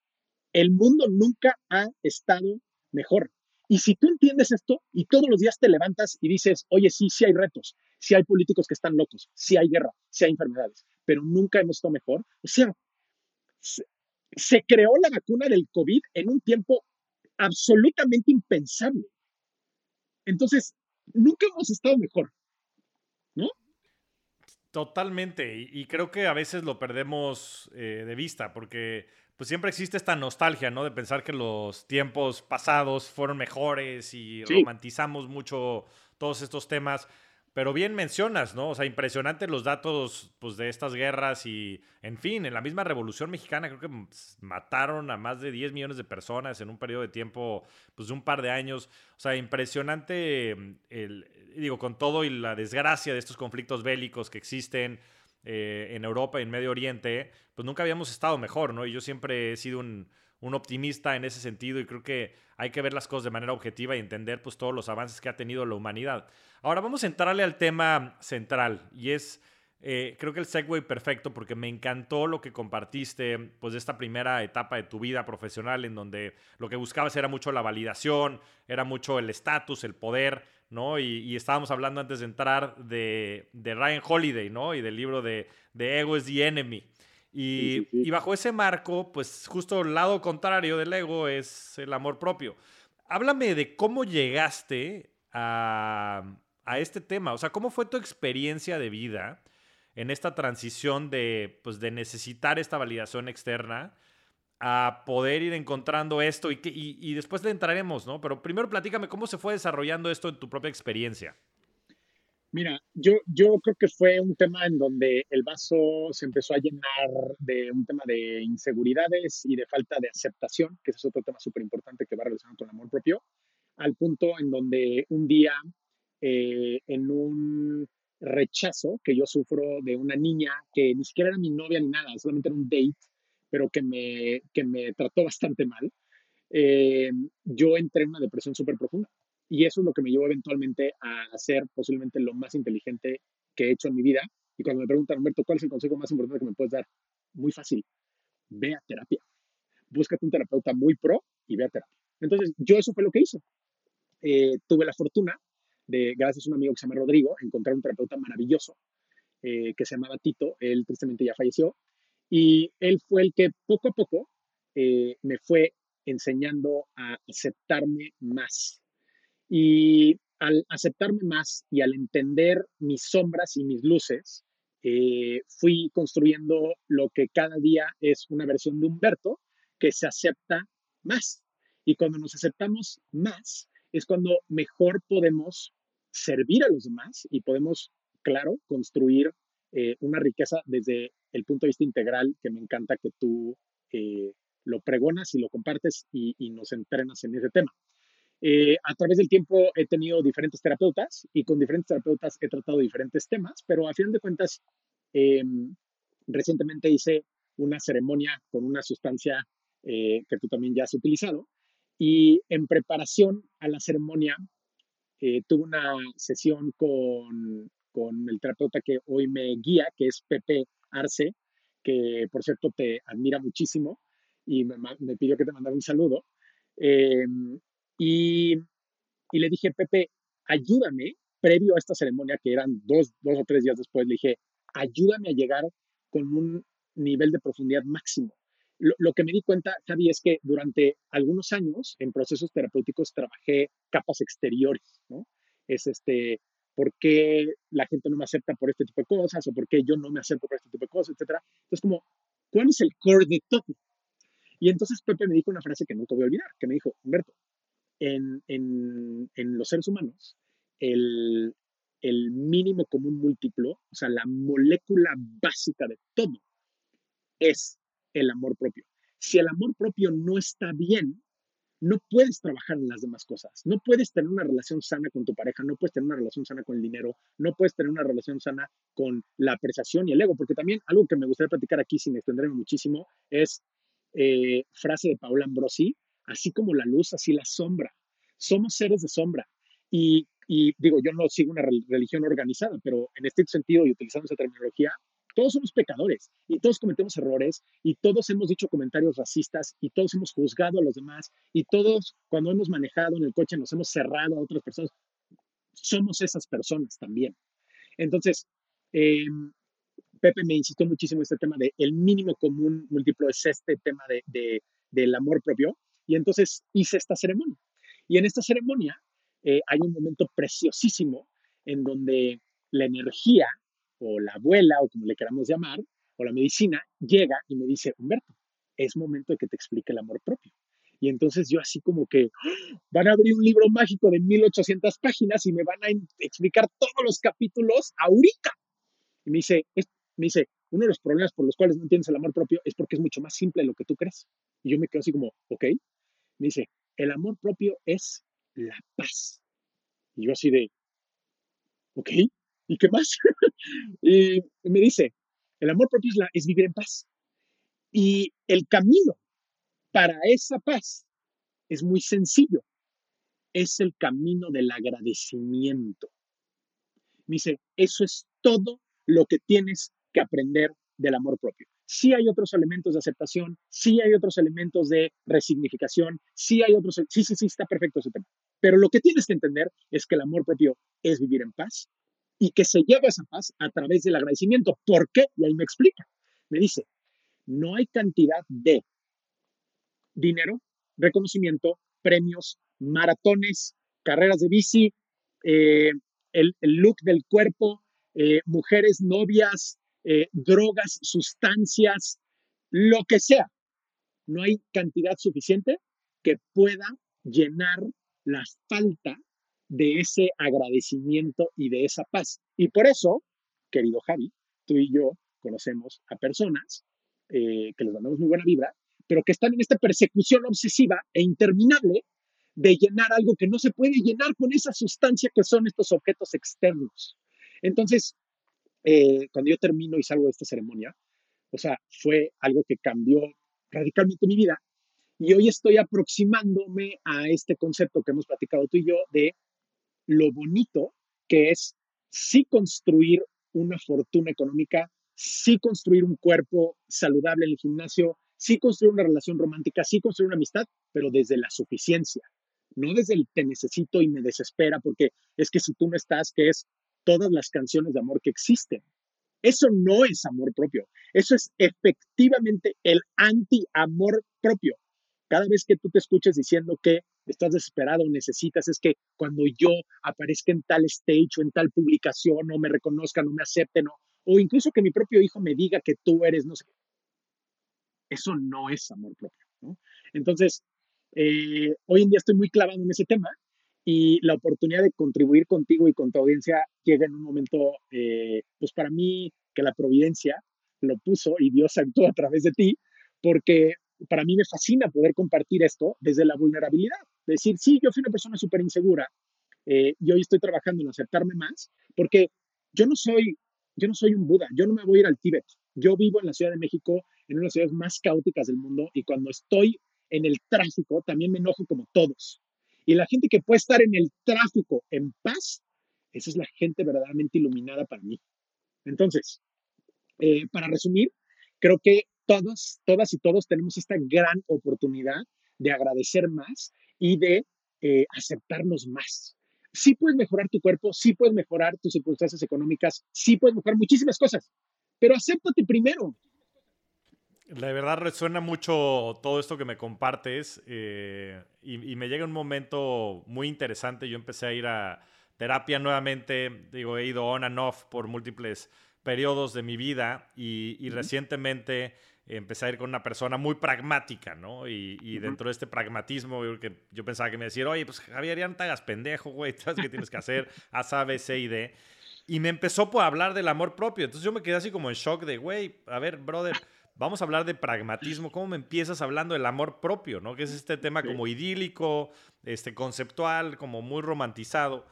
el mundo nunca ha estado mejor. Y si tú entiendes esto y todos los días te levantas y dices, oye, sí, sí hay retos, sí hay políticos que están locos, sí hay guerra, sí hay enfermedades, pero nunca hemos estado mejor. O sea, se, se creó la vacuna del COVID en un tiempo absolutamente impensable. Entonces, nunca hemos estado mejor, ¿no? Totalmente, y, creo que a veces lo perdemos eh, de vista, porque pues siempre existe esta nostalgia, ¿no? De pensar que los tiempos pasados fueron mejores y romantizamos mucho todos estos temas. Pero bien mencionas, ¿no? O sea, impresionante los datos pues, de estas guerras y, en fin, en la misma Revolución Mexicana creo que pues, mataron a más de 10 millones de personas en un periodo de tiempo, pues de un par de años. O sea, impresionante, el, digo, con todo y la desgracia de estos conflictos bélicos que existen eh, en Europa y en Medio Oriente, pues nunca habíamos estado mejor, ¿no? Y yo siempre he sido un, un optimista en ese sentido y creo que hay que ver las cosas de manera objetiva y entender pues todos los avances que ha tenido la humanidad. Ahora vamos a entrarle al tema central y es, eh, creo que el segue perfecto porque me encantó lo que compartiste pues de esta primera etapa de tu vida profesional en donde lo que buscabas era mucho la validación, era mucho el estatus, el poder, ¿no? Y, estábamos hablando antes de entrar de, de, Ryan Holiday, ¿no? Y del libro de, de Ego is the Enemy. Y, bajo ese marco, pues justo el lado contrario del ego es el amor propio. Háblame de cómo llegaste a, este tema, o sea, cómo fue tu experiencia de vida en esta transición de, pues, de necesitar esta validación externa a poder ir encontrando esto y, y, y después le entraremos, ¿no? Pero primero platícame cómo se fue desarrollando esto en tu propia experiencia. Mira, yo, yo creo que fue un tema en donde el vaso se empezó a llenar de un tema de inseguridades y de falta de aceptación, que ese es otro tema súper importante que va relacionado con el amor propio, al punto en donde un día, eh, en un rechazo que yo sufro de una niña que ni siquiera era mi novia ni nada, solamente era un date, pero que me, que me trató bastante mal, eh, yo entré en una depresión súper profunda. Y eso es lo que me llevó eventualmente a hacer posiblemente lo más inteligente que he hecho en mi vida. Y cuando me preguntan, Humberto, ¿cuál es el consejo más importante que me puedes dar? Muy fácil, ve a terapia. Búscate un terapeuta muy pro y ve a terapia. Entonces, yo eso fue lo que hice. Eh, tuve la fortuna de, gracias a un amigo que se llama Rodrigo, encontrar un terapeuta maravilloso eh, que se llamaba Tito. Él tristemente ya falleció. Y él fue el que poco a poco eh, me fue enseñando a aceptarme más, y al aceptarme más y al entender mis sombras y mis luces, eh, fui construyendo lo que cada día es una versión de Humberto que se acepta más. Y cuando nos aceptamos más, es cuando mejor podemos servir a los demás y podemos, claro, construir eh, una riqueza desde el punto de vista integral que me encanta que tú eh, lo pregonas y lo compartes y, y nos entrenas en ese tema. Eh, a través del tiempo he tenido diferentes terapeutas y con diferentes terapeutas he tratado diferentes temas, pero a fin de cuentas, em, recientemente hice una ceremonia con una sustancia eh, que tú también ya has utilizado y en preparación a la ceremonia eh, tuve una sesión con, con el terapeuta que hoy me guía, que es Pepe Arce, que por cierto te admira muchísimo y me, me pidió que te mandara un saludo. Eh, y, le dije, Pepe, ayúdame, previo a esta ceremonia, que eran dos, dos o tres días después, le dije, ayúdame a llegar con un nivel de profundidad máximo. Lo, que me di cuenta, Javi, es que durante algunos años en procesos terapéuticos trabajé capas exteriores, ¿no? Es este, ¿por qué la gente no me acepta por este tipo de cosas? ¿O por qué yo no me acepto por este tipo de cosas? Etcétera. Entonces, como, ¿cuál es el core de todo? Y entonces Pepe me dijo una frase que nunca voy a olvidar, que me dijo, Humberto, en, los seres humanos, el, el mínimo común múltiplo, o sea, la molécula básica de todo, es el amor propio. Si el amor propio no está bien, no puedes trabajar en las demás cosas. No puedes tener una relación sana con tu pareja, no puedes tener una relación sana con el dinero, no puedes tener una relación sana con la apreciación y el ego, porque también algo que me gustaría platicar aquí sin extenderme muchísimo es eh, frase de Paola Ambrosi, así como la luz, así la sombra. Somos seres de sombra. Y, digo, yo no sigo una religión organizada, pero en este sentido y utilizando esa terminología, todos somos pecadores y todos cometemos errores y todos hemos dicho comentarios racistas y todos hemos juzgado a los demás y todos cuando hemos manejado en el coche nos hemos cerrado a otras personas. Somos esas personas también. Entonces, em, Pepe me insistió muchísimo en este tema de el mínimo común múltiplo es este tema de, del amor propio y entonces hice esta ceremonia. Y en esta ceremonia eh, hay un momento preciosísimo en donde la energía o la abuela o como le queramos llamar, o la medicina, llega y me dice, Humberto, es momento de que te explique el amor propio. Y entonces yo así como que ¡Ah! van a abrir un libro mágico de 1800 páginas y me van a explicar todos los capítulos ahorita. Y me dice, me dice, uno de los problemas por los cuales no tienes el amor propio es porque es mucho más simple de lo que tú crees. Y yo me quedo así como, ok. Me dice, el amor propio es la paz. Y yo así de, ok, ¿y qué más? y me dice, el amor propio es, es vivir en paz. Y el camino para esa paz es muy sencillo. Es el camino del agradecimiento. Me dice, eso es todo lo que tienes que aprender del amor propio. Sí hay otros elementos de aceptación, sí hay otros elementos de resignificación, sí hay otros, sí, sí, sí, está perfecto ese tema. Pero lo que tienes que entender es que el amor propio es vivir en paz y que se lleva esa paz a través del agradecimiento. ¿Por qué? Y ahí me explica. Me dice, no hay cantidad de dinero, reconocimiento, premios, maratones, carreras de bici, eh, el, look del cuerpo, eh, mujeres, novias, eh, drogas, sustancias, lo que sea. No hay cantidad suficiente que pueda llenar la falta de ese agradecimiento y de esa paz. Y por eso, querido Javi, tú y yo conocemos a personas eh, que les mandamos muy buena vibra, pero que están en esta persecución obsesiva e interminable de llenar algo que no se puede llenar con esa sustancia que son estos objetos externos. Entonces, eh, cuando yo termino y salgo de esta ceremonia, o sea, fue algo que cambió radicalmente mi vida. Y hoy estoy aproximándome a este concepto que hemos platicado tú y yo de lo bonito que es sí construir una fortuna económica, sí construir un cuerpo saludable en el gimnasio, sí construir una relación romántica, sí construir una amistad, pero desde la suficiencia, no desde el te necesito y me desespera, porque es que si tú no estás, que es todas las canciones de amor que existen. Eso no es amor propio, eso es efectivamente el anti-amor propio. Cada vez que tú te escuches diciendo que estás desesperado, necesitas, es que cuando yo aparezca en tal stage o en tal publicación o me reconozcan o me acepten o, o incluso que mi propio hijo me diga que tú eres, no sé, eso no es amor propio. Entonces, eh, hoy en día estoy muy clavado en ese tema y la oportunidad de contribuir contigo y con tu audiencia llega en un momento, eh, pues para mí, que la providencia lo puso y Dios actuó a través de ti, porque para mí me fascina poder compartir esto desde la vulnerabilidad. Decir, sí, yo fui una persona súper insegura eh, y hoy estoy trabajando en aceptarme más, porque yo no soy, yo no soy un Buda, yo no me voy a ir al Tíbet. Yo vivo en la Ciudad de México, en una de las ciudades más caóticas del mundo, y cuando estoy en el tráfico también me enojo como todos. Y la gente que puede estar en el tráfico en paz, esa es la gente verdaderamente iluminada para mí. Entonces, eh, para resumir, creo que todos, todas y todos tenemos esta gran oportunidad de agradecer más y de eh, aceptarnos más. Sí puedes mejorar tu cuerpo, sí puedes mejorar tus circunstancias económicas, sí puedes mejorar muchísimas cosas, pero acéptate primero. La verdad resuena mucho todo esto que me compartes eh, y, me llega un momento muy interesante. Yo empecé a ir a terapia nuevamente, digo, he ido on and off por múltiples periodos de mi vida y, recientemente empecé a ir con una persona muy pragmática, ¿no? Y, dentro de este pragmatismo, yo, que yo pensaba que me decía, oye, pues Javier, ya no te hagas pendejo, güey, sabes qué tienes que hacer, haz A, B, C y D. Y me empezó por hablar del amor propio. Entonces yo me quedé así como en shock de, güey, a ver, brother, vamos a hablar de pragmatismo. ¿Cómo me empiezas hablando del amor propio, no? Que es este tema como idílico, este, conceptual, como muy romantizado.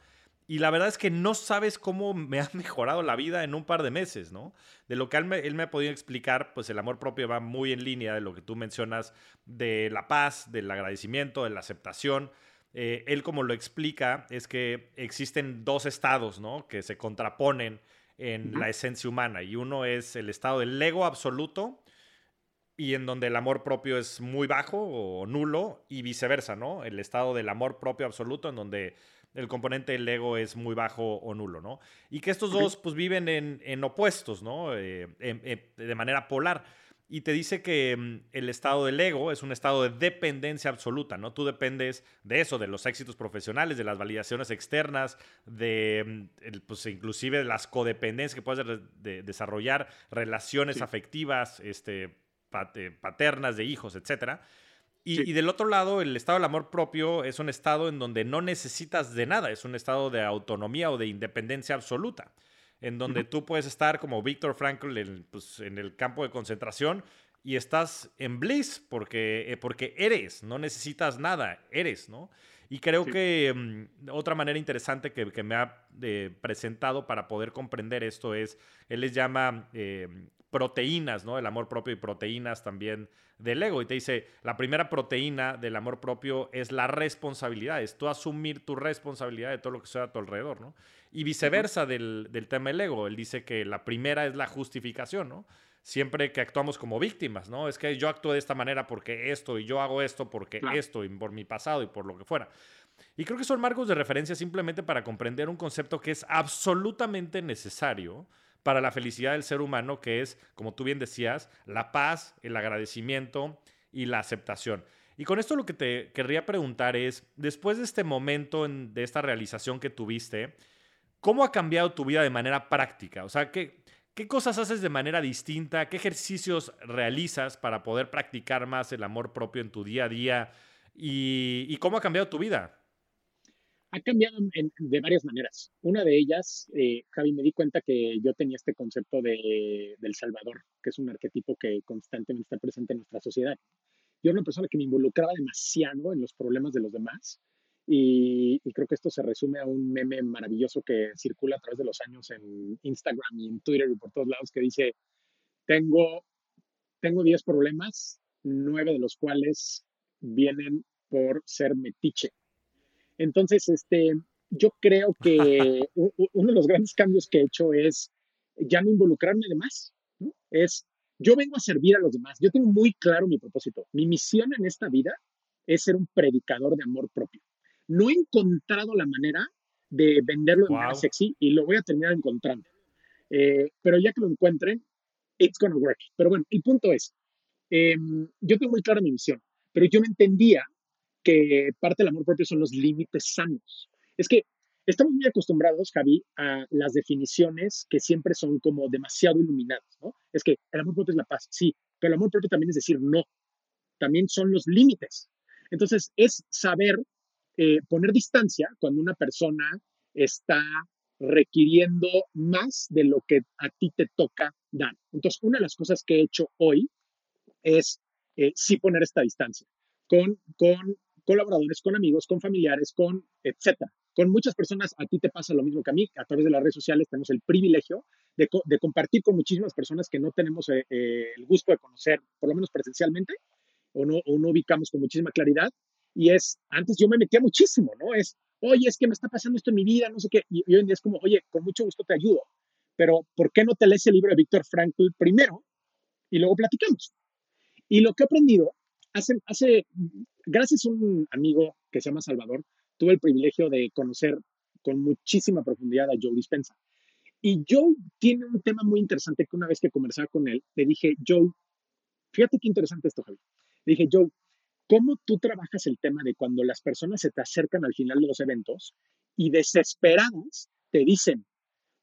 Y la verdad es que no sabes cómo me ha mejorado la vida en un par de meses, ¿no? De lo que él me, ha podido explicar, pues el amor propio va muy en línea de lo que tú mencionas, de la paz, del agradecimiento, de la aceptación. Eh, él como lo explica es que existen dos estados, ¿no? Que se contraponen en la esencia humana. Y uno es el estado del ego absoluto y en donde el amor propio es muy bajo o nulo y viceversa, ¿no? El estado del amor propio absoluto en donde el componente del ego es muy bajo o nulo, ¿no? Y que estos dos pues viven en, opuestos, ¿no? Eh, de manera polar. Y te dice que mm, el estado del ego es un estado de dependencia absoluta, ¿no? Tú dependes de eso, de los éxitos profesionales, de las validaciones externas, de mm, pues inclusive de las codependencias que puedes desarrollar, relaciones afectivas, este, paternas de hijos, etcétera. Y, del otro lado, el estado del amor propio es un estado en donde no necesitas de nada, es un estado de autonomía o de independencia absoluta, en donde tú puedes estar como Víctor Frankl en, pues, en, el campo de concentración y estás en bliss porque, eh, porque eres, no necesitas nada, eres, ¿no? Y creo que mm, otra manera interesante que, que me ha eh, presentado para poder comprender esto es, él les llama eh, proteínas, ¿no? El amor propio y proteínas también del ego. Y te dice, la primera proteína del amor propio es la responsabilidad, es tú asumir tu responsabilidad de todo lo que sea a tu alrededor, ¿no? Y viceversa del, tema del ego. Él dice que la primera es la justificación, ¿no? Siempre que actuamos como víctimas, ¿no? Es que yo actúo de esta manera porque esto y yo hago esto porque esto y por mi pasado y por lo que fuera. Y creo que son marcos de referencia simplemente para comprender un concepto que es absolutamente necesario para la felicidad del ser humano, que es, como tú bien decías, la paz, el agradecimiento y la aceptación. Y con esto lo que te querría preguntar es, después de este momento, de esta realización que tuviste, ¿cómo ha cambiado tu vida de manera práctica? O sea, ¿qué, ¿qué cosas haces de manera distinta? ¿Qué ejercicios realizas para poder practicar más el amor propio en tu día a día? y cómo ha cambiado tu vida? Ha cambiado de varias maneras. Una de ellas, eh, Javi, me di cuenta que yo tenía este concepto de, del Salvador, que es un arquetipo que constantemente está presente en nuestra sociedad. Yo era una persona que me involucraba demasiado en los problemas de los demás y, creo que esto se resume a un meme maravilloso que circula a través de los años en Instagram y en Twitter y por todos lados que dice, tengo, tengo 10 problemas, 9 de los cuales vienen por ser metiche entonces, este, yo creo que uno de los grandes cambios que he hecho es ya no involucrarme de más. Es, yo vengo a servir a los demás. Yo tengo muy claro mi propósito. Mi misión en esta vida es ser un predicador de amor propio. No he encontrado la manera de venderlo de manera sexy y lo voy a terminar encontrando. Eh, pero ya que lo encuentren, it's gonna work. Pero bueno, el punto es, em, yo tengo muy clara mi misión, pero yo me entendía que parte del amor propio son los límites sanos. Es que estamos muy acostumbrados, Javi, a las definiciones que siempre son como demasiado iluminadas, ¿no? Es que el amor propio es la paz, sí, pero el amor propio también es decir no, también son los límites. Entonces, es saber eh, poner distancia cuando una persona está requiriendo más de lo que a ti te toca dar. Entonces, una de las cosas que he hecho hoy es eh, sí poner esta distancia con, con colaboradores, con amigos, con familiares, con etcétera. Con muchas personas a ti te pasa lo mismo que a mí. A través de las redes sociales tenemos el privilegio de, compartir con muchísimas personas que no tenemos eh, eh, el gusto de conocer, por lo menos presencialmente, o no, o no ubicamos con muchísima claridad. Y es, antes yo me metía muchísimo, ¿no? Es, oye, es que me está pasando esto en mi vida, no sé qué. Y, hoy en día es como, oye, con mucho gusto te ayudo, pero ¿por qué no te lees el libro de Víctor Frankl primero y luego platicamos? Y lo que he aprendido hace, hace gracias a un amigo que se llama Salvador, tuve el privilegio de conocer con muchísima profundidad a Joe Dispensa. Y Joe tiene un tema muy interesante que una vez que conversaba con él, le dije, Joe, fíjate qué interesante esto, Javi. Le dije, Joe, ¿cómo tú trabajas el tema de cuando las personas se te acercan al final de los eventos y desesperadas te dicen,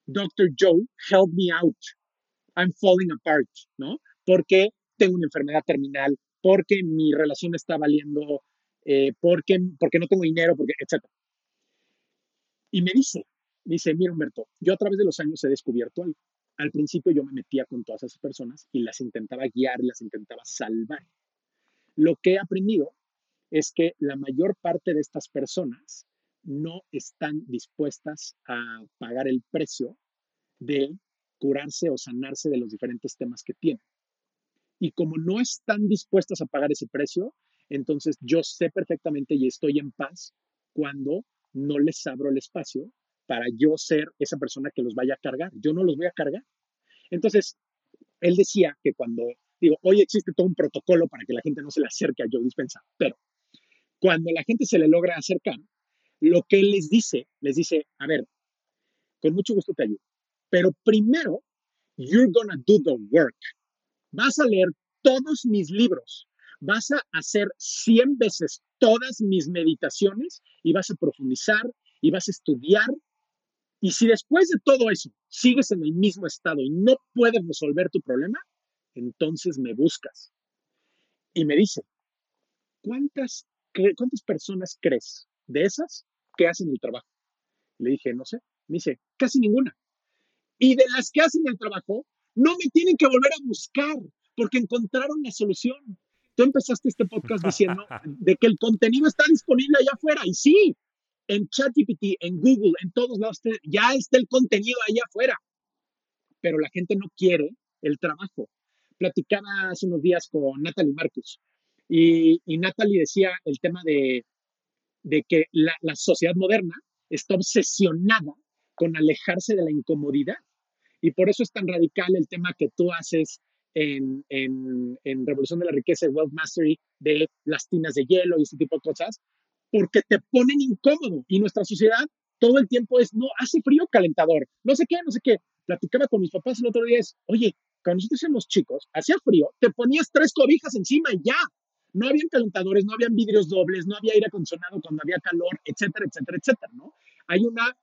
Dr. Joe, help me out. I'm falling apart, ¿no? Porque tengo una enfermedad terminal, porque mi relación está valiendo, eh, porque, porque no tengo dinero, porque, etc. Y me dice, dice, mira Humberto, yo a través de los años he descubierto algo. Al principio yo me metía con todas esas personas y las intentaba guiar, las intentaba salvar. Lo que he aprendido es que la mayor parte de estas personas no están dispuestas a pagar el precio de curarse o sanarse de los diferentes temas que tienen. Y como no están dispuestas a pagar ese precio, entonces yo sé perfectamente y estoy en paz cuando no les abro el espacio para yo ser esa persona que los vaya a cargar. Yo no los voy a cargar. Entonces, él decía que cuando, digo, hoy existe todo un protocolo para que la gente no se le acerque a Joe Dispensa, pero cuando la gente se le logra acercar, lo que él les dice, les dice, a ver, con mucho gusto te ayudo, pero primero, you're gonna do the work. Vas a leer todos mis libros, vas a hacer 100 veces todas mis meditaciones y vas a profundizar y vas a estudiar. Y si después de todo eso sigues en el mismo estado y no puedes resolver tu problema, entonces me buscas. Y me dice, ¿cuántas, cuántas personas crees de esas que hacen el trabajo? Le dije, no sé. Me dice, casi ninguna. Y de las que hacen el trabajo, no me tienen que volver a buscar porque encontraron la solución. Tú empezaste este podcast diciendo de que el contenido está disponible allá afuera y sí, en ChatGPT, en Google, en todos lados ya está el contenido allá afuera, pero la gente no quiere el trabajo. Platicaba hace unos días con Natalie Marcus y, Natalie decía el tema de, que la, la sociedad moderna está obsesionada con alejarse de la incomodidad. Y por eso es tan radical el tema que tú haces en, en, Revolución de la Riqueza Wealth Mastery de las tinas de hielo y ese tipo de cosas, porque te ponen incómodo. Y nuestra sociedad todo el tiempo es, no, hace frío calentador, no sé qué, no sé qué. Platicaba con mis papás el otro día, es, oye, cuando nosotros éramos chicos, hacía frío, te ponías tres cobijas encima y ya. No habían calentadores, no habían vidrios dobles, no había aire acondicionado cuando había calor, etcétera, etcétera, etcétera, ¿no? Hay una,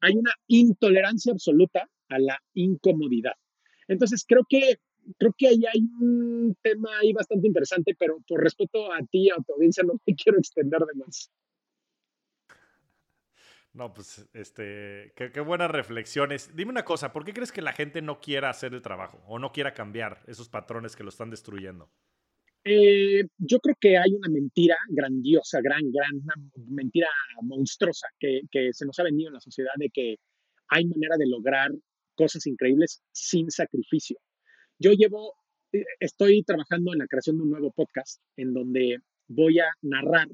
hay una intolerancia absoluta a la incomodidad. Entonces, creo que creo que ahí hay un tema ahí bastante interesante, pero por respeto a ti, a tu audiencia, no me quiero extender de más. No, pues, este, qué, buenas reflexiones. Dime una cosa, ¿por qué crees que la gente no quiera hacer el trabajo o no quiera cambiar esos patrones que lo están destruyendo? Eh, yo creo que hay una mentira grandiosa, gran, gran, una mentira monstruosa que, que se nos ha vendido en la sociedad de que hay manera de lograr cosas increíbles sin sacrificio. Yo llevo, eh, estoy trabajando en la creación de un nuevo podcast en donde voy a narrar,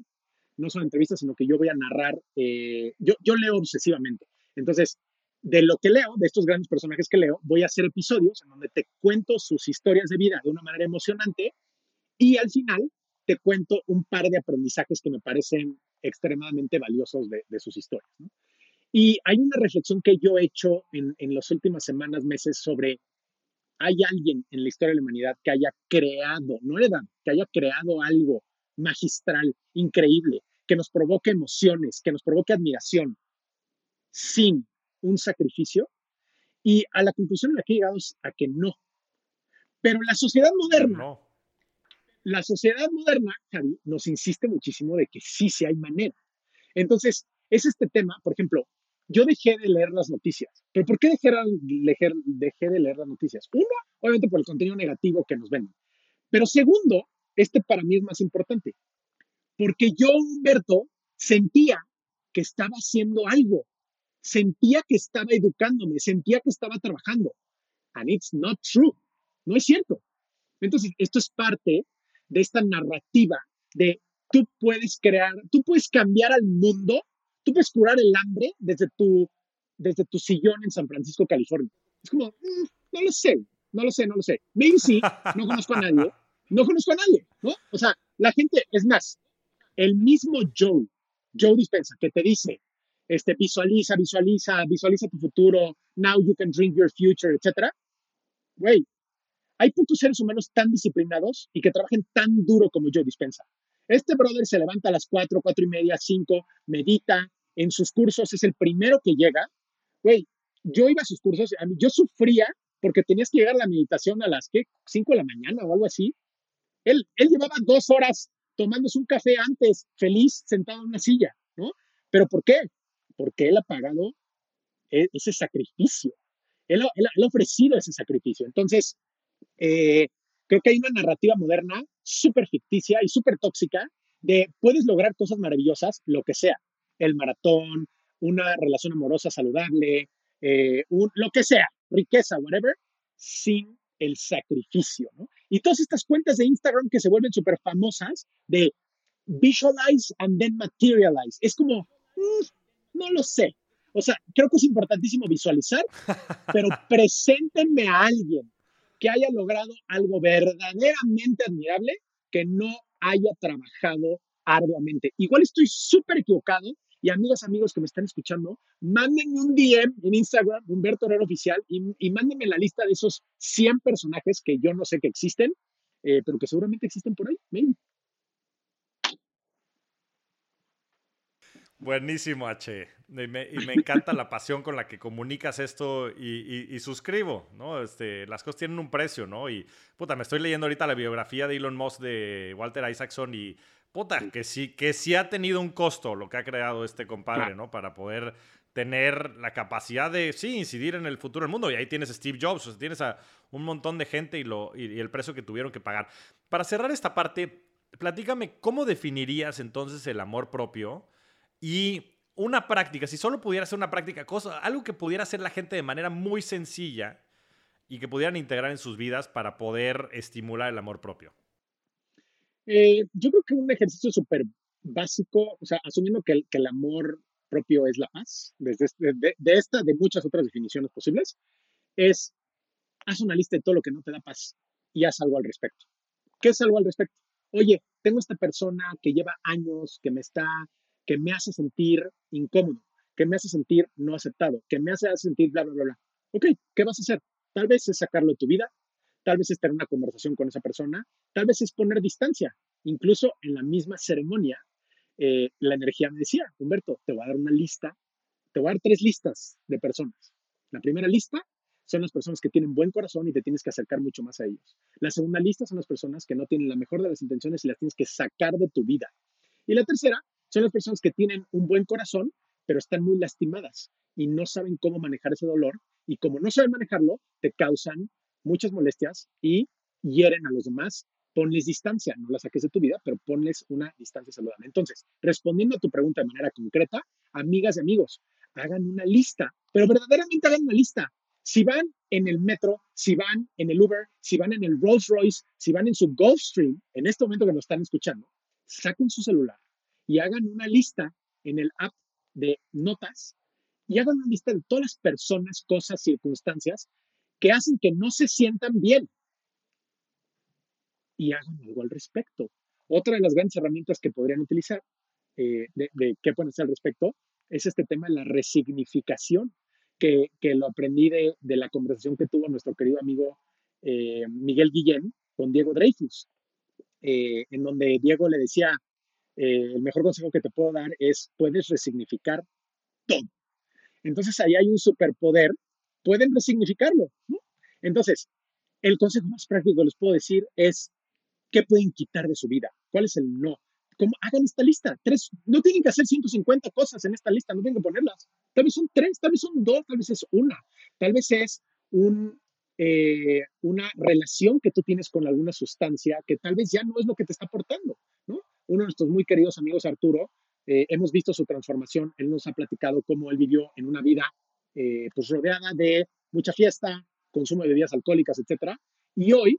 no solo entrevistas, sino que yo voy a narrar, eh, yo, yo leo obsesivamente. Entonces, de lo que leo, de estos grandes personajes que leo, voy a hacer episodios en donde te cuento sus historias de vida de una manera emocionante y al final te cuento un par de aprendizajes que me parecen extremadamente valiosos de, sus historias. Y hay una reflexión que yo he hecho en, en las últimas semanas, meses sobre hay alguien en la historia de la humanidad que haya creado, no heredado, que haya creado algo magistral, increíble, que nos provoque emociones, que nos provoque admiración, sin un sacrificio. Y a la conclusión en la que he llegado es a que no. Pero la sociedad moderna, la sociedad moderna, Javi, nos insiste muchísimo de que sí, sí hay manera. Entonces, es este tema, por ejemplo, yo dejé de leer las noticias. ¿Pero por qué dejé, de leer las noticias? Uno, obviamente por el contenido negativo que nos venden. Pero segundo, este para mí es más importante, porque yo, Humberto, sentía que estaba haciendo algo, sentía que estaba educándome, sentía que estaba trabajando. And it's not true. No es cierto. Entonces, esto es parte de esta narrativa de tú puedes crear, tú puedes cambiar al mundo Tú puedes curar el hambre desde tu, desde tu sillón en San Francisco, California. Es como, mm, no lo sé, no lo sé, no lo sé. Maybe sí, no conozco a nadie, no conozco a nadie, ¿no? O sea, la gente, es más, el mismo Joe, Joe Dispensa, que te dice, este, visualiza, visualiza, visualiza tu futuro, now you can drink your future, etcétera. Güey, hay pocos seres humanos tan disciplinados y que trabajen tan duro como Joe Dispensa. Este brother se levanta a las 4, 4 y media, 5, medita, en sus cursos es el primero que llega. Güey, yo iba a sus cursos, a yo sufría porque tenías que llegar a la meditación a las ¿qué? 5 de la mañana o algo así. Él, él llevaba dos horas tomándose un café antes, feliz, sentado en una silla, ¿no? ¿Pero por qué? Porque él ha pagado e, ese sacrificio. Él, ha ofrecido ese sacrificio. Entonces, eh, creo que hay una narrativa moderna súper ficticia y súper tóxica de puedes lograr cosas maravillosas, lo que sea, el maratón, una relación amorosa saludable, eh, lo que sea, riqueza, whatever, sin el sacrificio, ¿no? Y todas estas cuentas de Instagram que se vuelven súper famosas de visualize and then materialize, es como, mm, no lo sé. O sea, creo que es importantísimo visualizar, pero preséntenme a alguien que haya logrado algo verdaderamente admirable que no haya trabajado arduamente. Igual estoy súper equivocado y amigas, amigos que me están escuchando, mándenme un DM en Instagram, Humberto Herrero Oficial, y, mándenme la lista de esos 100 personajes que yo no sé que existen, eh, pero que seguramente existen por ahí. Buenísimo, H. Y me, encanta la pasión con la que comunicas esto y, suscribo, ¿no? Este, las cosas tienen un precio, ¿no? Y, puta, me estoy leyendo ahorita la biografía de Elon Musk de Walter Isaacson y, puta, que sí, que sí ha tenido un costo lo que ha creado este compadre, ¿no? Para poder tener la capacidad de, sí, incidir en el futuro del mundo. Y ahí tienes a Steve Jobs, o sea, tienes a un montón de gente y, lo, y el precio que tuvieron que pagar. Para cerrar esta parte, platícame, ¿cómo definirías entonces el amor propio? Y una práctica, si solo pudiera ser una práctica, cosa, algo que pudiera hacer la gente de manera muy sencilla y que pudieran integrar en sus vidas para poder estimular el amor propio. Eh, yo creo que un ejercicio súper básico, o sea, asumiendo que el, que el, amor propio es la paz, desde, de, de, esta, de muchas otras definiciones posibles, es haz una lista de todo lo que no te da paz y haz algo al respecto. ¿Qué es algo al respecto? Oye, tengo esta persona que lleva años, que me está que me hace sentir incómodo, que me hace sentir no aceptado, que me hace sentir bla, bla, bla, bla. Ok, ¿qué vas a hacer? Tal vez es sacarlo de tu vida, tal vez es tener una conversación con esa persona, tal vez es poner distancia. Incluso en la misma ceremonia, eh, la energía me decía, Humberto, te voy a dar una lista, te voy a dar tres listas de personas. La primera lista son las personas que tienen buen corazón y te tienes que acercar mucho más a ellos. La segunda lista son las personas que no tienen la mejor de las intenciones y las tienes que sacar de tu vida. Y la tercera son las personas que tienen un buen corazón, pero están muy lastimadas y no saben cómo manejar ese dolor y como no saben manejarlo, te causan muchas molestias y hieren a los demás. Ponles distancia, no la saques de tu vida, pero ponles una distancia saludable. Entonces, respondiendo a tu pregunta de manera concreta, amigas y amigos, hagan una lista, pero verdaderamente hagan una lista. Si van en el metro, si van en el Uber, si van en el Rolls Royce, si van en su Gulfstream, en este momento que nos están escuchando, saquen su celular, y hagan una lista en el app de notas y hagan una lista de todas las personas, cosas, circunstancias que hacen que no se sientan bien y hagan algo al respecto. Otra de las grandes herramientas que podrían utilizar eh, de, qué pueden hacer al respecto es este tema de la resignificación, que, lo aprendí de, la conversación que tuvo nuestro querido amigo eh, Miguel Guillén con Diego Dreyfus, eh, en donde Diego le decía, eh, el mejor consejo que te puedo dar es, puedes resignificar todo. Entonces ahí hay un superpoder, pueden resignificarlo. Entonces, el consejo más práctico que les puedo decir es, ¿qué pueden quitar de su vida? ¿Cuál es el no? ¿Cómo? Hagan esta lista. Tres, no tienen que hacer 150 cosas en esta lista, no tienen que ponerlas. Tal vez son tres, tal vez son dos, tal vez es una. Tal vez es eh, una relación que tú tienes con alguna sustancia que tal vez ya no es lo que te está aportando. Uno de nuestros muy queridos amigos, Arturo, eh, hemos visto su transformación. Él nos ha platicado cómo él vivió en una vida eh, pues rodeada de mucha fiesta, consumo de bebidas alcohólicas, etc. Y hoy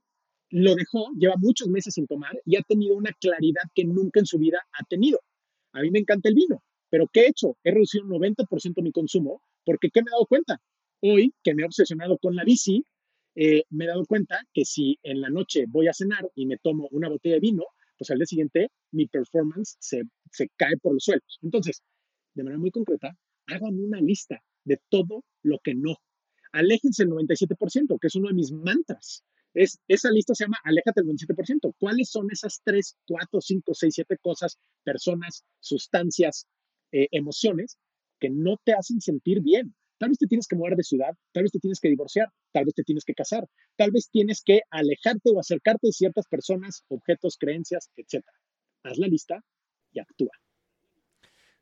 lo dejó, lleva muchos meses sin tomar y ha tenido una claridad que nunca en su vida ha tenido. A mí me encanta el vino, pero ¿qué he hecho? He reducido un 90% mi consumo porque ¿qué me he dado cuenta? Hoy que me he obsesionado con la bici, eh, me he dado cuenta que si en la noche voy a cenar y me tomo una botella de vino, pues al día siguiente mi performance se, cae por los suelos. Entonces, de manera muy concreta, hagan una lista de todo lo que no. Aléjense el 97%, que es uno de mis mantras. Es, esa lista se llama Aléjate el 97%. ¿Cuáles son esas 3, 4, 5, 6, 7 cosas, personas, sustancias, eh, emociones que no te hacen sentir bien? Tal vez te tienes que mover de ciudad, tal vez te tienes que divorciar, tal vez te tienes que casar, tal vez tienes que alejarte o acercarte de ciertas personas, objetos, creencias, etc. Haz la lista y actúa.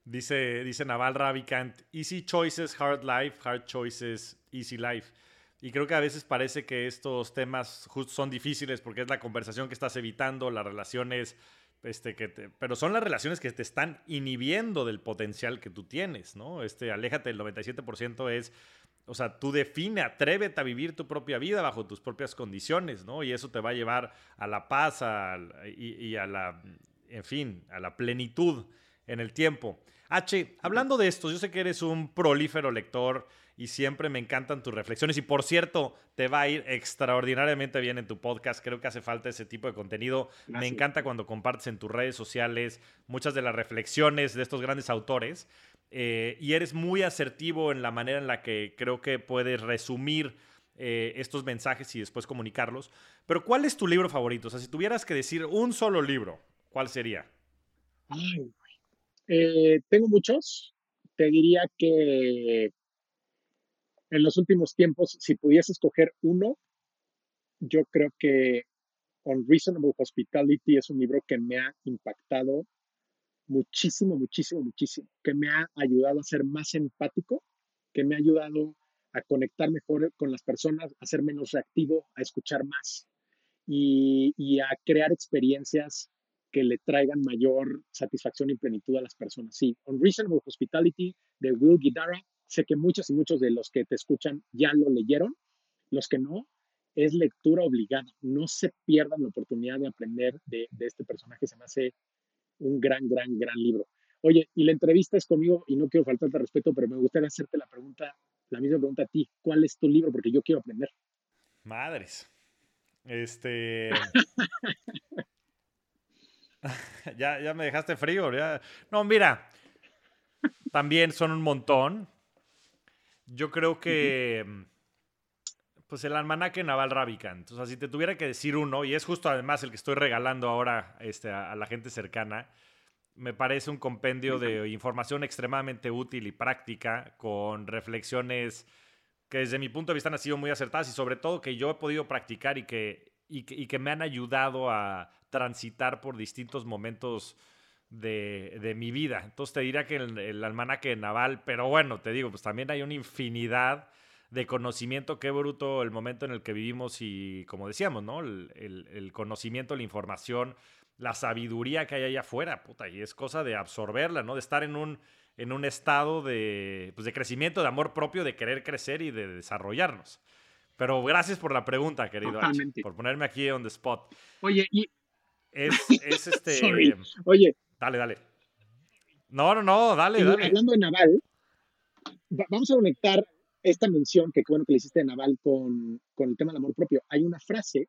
Dice, dice Naval Ravikant, easy choices, hard life, hard choices, easy life. Y creo que a veces parece que estos temas son difíciles porque es la conversación que estás evitando, las relaciones este, que pero son las relaciones que te están inhibiendo del potencial que tú tienes, ¿no? Este, aléjate del 97% es, o sea, tú define, atrévete a vivir tu propia vida bajo tus propias condiciones, ¿no? Y eso te va a llevar a la paz y, a la, en fin, a la plenitud en el tiempo. H, hablando de esto, yo sé que eres un prolífero lector y siempre me encantan tus reflexiones. Y por cierto, te va a ir extraordinariamente bien en tu podcast. Creo que hace falta ese tipo de contenido. Me encanta cuando compartes en tus redes sociales muchas de las reflexiones de estos grandes autores. Eh, y eres muy asertivo en la manera en la que creo que puedes resumir eh, estos mensajes y después comunicarlos. Pero ¿cuál es tu libro favorito? O sea, si tuvieras que decir un solo libro, ¿cuál sería? Ay, eh, tengo muchos. Te diría que en los últimos tiempos, si pudiese escoger uno, yo creo que Unreasonable Hospitality es un libro que me ha impactado muchísimo, muchísimo, muchísimo, que me ha ayudado a ser más empático, que me ha ayudado a conectar mejor con las personas, a ser menos reactivo, a escuchar más y, y a crear experiencias que le traigan mayor satisfacción y plenitud a las personas. Sí, Unreasonable Hospitality de Will Guidara, sé que muchos y muchos de los que te escuchan ya lo leyeron, los que no, es lectura obligada. No se pierdan la oportunidad de aprender de, de este personaje, se me hace un gran, gran, gran libro. Oye, y la entrevista es conmigo y no quiero faltarte respeto, pero me gustaría hacerte la pregunta, la misma pregunta a ti. ¿Cuál es tu libro? Porque yo quiero aprender. Madres. Este. ya, ya me dejaste frío. No, mira, también son un montón. Yo creo que, pues el almanaque naval Ravikant. O sea, si te tuviera que decir uno, y es justo además el que estoy regalando ahora este, a, la gente cercana, me parece un compendio de información extremadamente útil y práctica, con reflexiones que desde mi punto de vista han sido muy acertadas y sobre todo que yo he podido practicar y que, y que me han ayudado a transitar por distintos momentos de, mi vida. Entonces te diría que el, el, almanaque naval, pero bueno, te digo, pues también hay una infinidad de conocimiento, qué bruto el momento en el que vivimos y como decíamos, ¿no? El, conocimiento, la información, la sabiduría que hay allá afuera, puta, y es cosa de absorberla, ¿no? De estar en un, en un estado de, pues de crecimiento, de amor propio, de querer crecer y de desarrollarnos. Pero gracias por la pregunta, querido por ponerme aquí on the spot. Oye, y es, es este. Oye. Dale, dale. No, no, no, dale, dale. Hablando de Naval, vamos a conectar esta mención, que bueno que le hiciste de Naval con, con el tema del amor propio. Hay una frase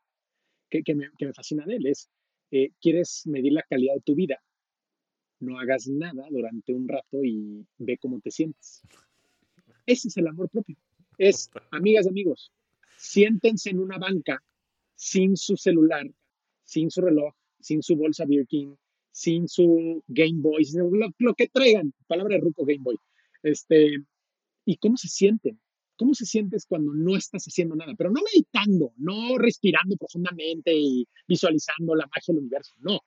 que, que, me, que me, fascina de él, es, eh, ¿quieres medir la calidad de tu vida? No hagas nada durante un rato y ve cómo te sientes. Ese es el amor propio. Es, amigas y amigos, siéntense en una banca sin su celular, sin su reloj, sin su bolsa Birkin, sin su Game Boy, lo, que traigan, palabra de ruco Game Boy. Este, ¿Y cómo se sienten? ¿Cómo se sientes cuando no estás haciendo nada? Pero no meditando, no respirando profundamente y visualizando la magia del universo, no.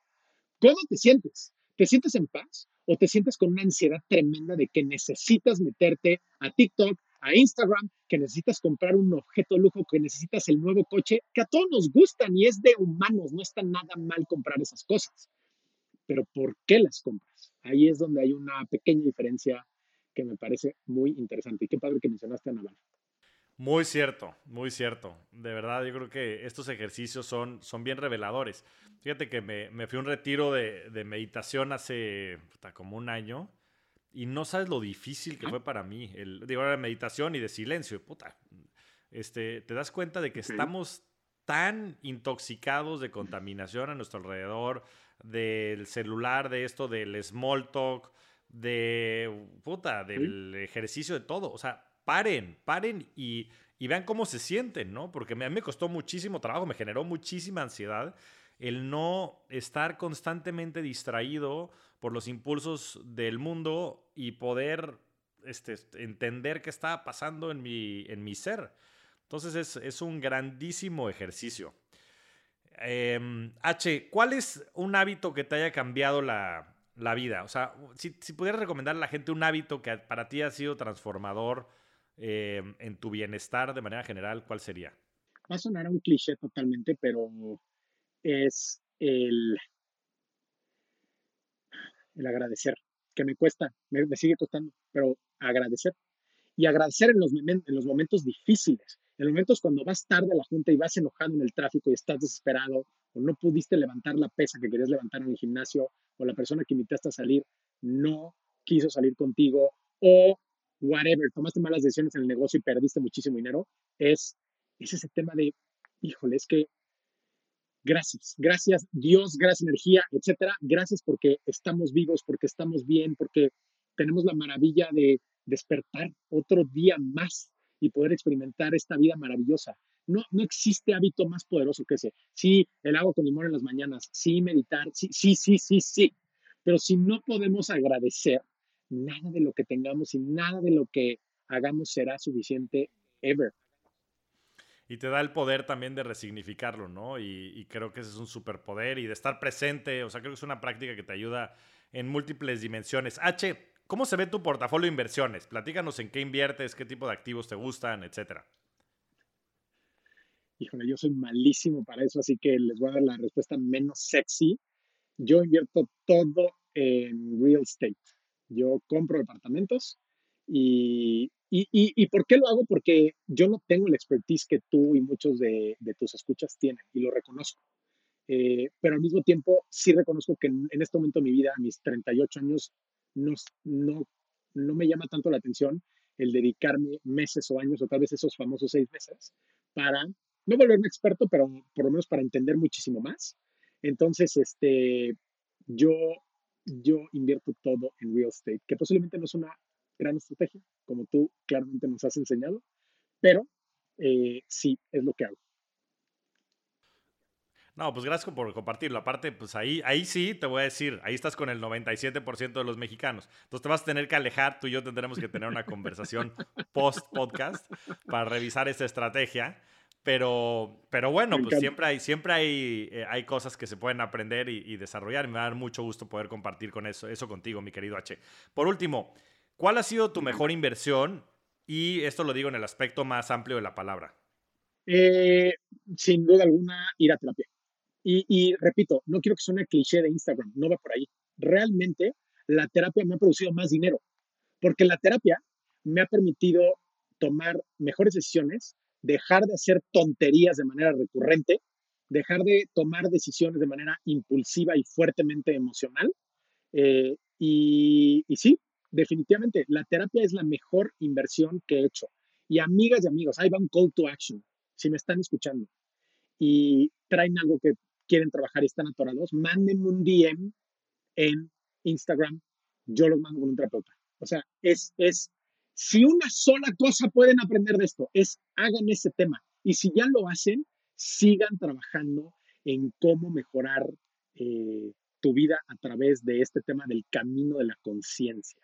¿Cómo te sientes? ¿Te sientes en paz o te sientes con una ansiedad tremenda de que necesitas meterte a TikTok, a Instagram, que necesitas comprar un objeto de lujo, que necesitas el nuevo coche, que a todos nos gustan y es de humanos, no está nada mal comprar esas cosas. Pero ¿por qué las compras? Ahí es donde hay una pequeña diferencia que me parece muy interesante. Y qué padre que mencionaste a Naval. Muy cierto, muy cierto. De verdad, yo creo que estos ejercicios son, son bien reveladores. Fíjate que me, me fui a un retiro de, de meditación hace como un año y no sabes lo difícil que fue para mí. El, digo, la meditación y de silencio. Puta. Este, te das cuenta de que estamos tan intoxicados de contaminación a nuestro alrededor, del celular, de esto, del small talk, de puta, del ejercicio de todo. O sea, paren, paren y, y, vean cómo se sienten, ¿no? Porque a mí me costó muchísimo trabajo, me generó muchísima ansiedad el no estar constantemente distraído por los impulsos del mundo y poder este, entender qué está pasando en mi, en mi ser. Entonces es, es un grandísimo ejercicio. Em, H, ¿cuál es un hábito que te haya cambiado la, la vida? O sea, si, si, pudieras recomendar a la gente un hábito que para ti ha sido transformador em, en tu bienestar de manera general, ¿cuál sería? Va a sonar un cliché totalmente, pero es el el agradecer, que me cuesta, me, sigue costando, pero agradecer. Y agradecer en los, en los momentos difíciles, en momentos cuando vas tarde a la junta y vas enojado en el tráfico y estás desesperado, o no pudiste levantar la pesa que querías levantar en el gimnasio, o la persona que invitaste a salir, no quiso salir contigo o whatever, tomaste malas decisiones en el negocio y perdiste muchísimo dinero, es, es ese tema de, híjole, es que gracias, gracias Dios, gracias energía, etcétera, gracias porque estamos vivos, porque estamos bien, porque tenemos la maravilla de despertar otro día más y poder experimentar esta vida maravillosa. No, no existe hábito más poderoso que ese. Sí, el agua con limón en las mañanas, sí, meditar, sí, sí, sí, sí, sí. Pero si no podemos agradecer, nada de lo que tengamos y nada de lo que hagamos será suficiente ever. Y te da el poder también de resignificarlo, ¿no? Y, y creo que ese es un superpoder y de estar presente. O sea, creo que es una práctica que te ayuda en múltiples dimensiones. H, ¿cómo se ve tu portafolio de inversiones? Platícanos en qué inviertes, qué tipo de activos te gustan, etcétera. Híjole, yo soy malísimo para eso, así que les voy a dar la respuesta menos sexy. Yo invierto todo en real estate. Yo compro departamentos y, y, y, ¿por qué lo hago? Porque yo no tengo la expertise que tú y muchos de, de tus escuchas tienen y lo reconozco. Eh, pero al mismo tiempo sí reconozco que en, en, este momento de mi vida, a mis 38 años, no, no, no me llama tanto la atención el dedicarme meses o años o tal vez esos famosos seis meses para no volverme experto, pero por lo menos para entender muchísimo más. Entonces, este, yo yo invierto todo en real estate, que posiblemente no es una gran estrategia, como tú claramente nos has enseñado, pero eh, sí, es lo que hago. No, pues gracias por compartirlo. Aparte, pues ahí, ahí sí te voy a decir, ahí estás con el 97% de los mexicanos. Entonces te vas a tener que alejar, tú y yo tendremos que tener una conversación post-podcast para revisar esta estrategia. Pero, pero bueno, pues siempre hay, siempre hay, eh, hay cosas que se pueden aprender y, desarrollar. Y me va a dar mucho gusto poder compartir con eso, eso contigo, mi querido H. Por último, ¿cuál ha sido tu mejor inversión? Y esto lo digo en el aspecto más amplio de la palabra. Eh, sin duda alguna, ir a terapia. Y, y, repito, no quiero que suene cliché de Instagram, no va por ahí. Realmente, la terapia me ha producido más dinero, porque la terapia me ha permitido tomar mejores decisiones, dejar de hacer tonterías de manera recurrente, dejar de tomar decisiones de manera impulsiva y fuertemente emocional. Eh, y, y, sí, definitivamente, la terapia es la mejor inversión que he hecho. Y amigas y amigos, ahí va un call to action. Si me están escuchando y traen algo que quieren trabajar y están atorados, mándenme un DM en Instagram. Yo los mando con un terapeuta. O sea, es, es si una sola cosa pueden aprender de esto, es hagan ese tema. Y si ya lo hacen, sigan trabajando en cómo mejorar eh, tu vida a través de este tema del camino de la conciencia.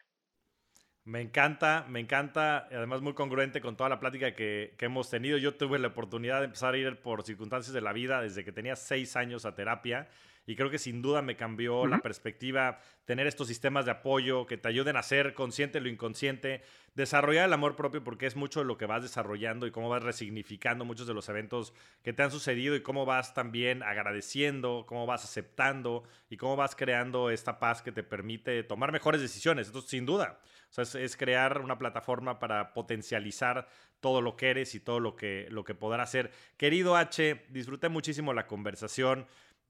Me encanta, me encanta, además muy congruente con toda la plática que, hemos tenido. Yo tuve la oportunidad de empezar a ir por circunstancias de la vida desde que tenía seis años a terapia y creo que sin duda me cambió la perspectiva tener estos sistemas de apoyo que te ayuden a ser consciente lo inconsciente, desarrollar el amor propio porque es mucho de lo que vas desarrollando y cómo vas resignificando muchos de los eventos que te han sucedido y cómo vas también agradeciendo, cómo vas aceptando y cómo vas creando esta paz que te permite tomar mejores decisiones. Entonces, sin duda, o sea, es, es, crear una plataforma para potencializar todo lo que eres y todo lo que, lo que podrás hacer. Querido H, disfruté muchísimo la conversación.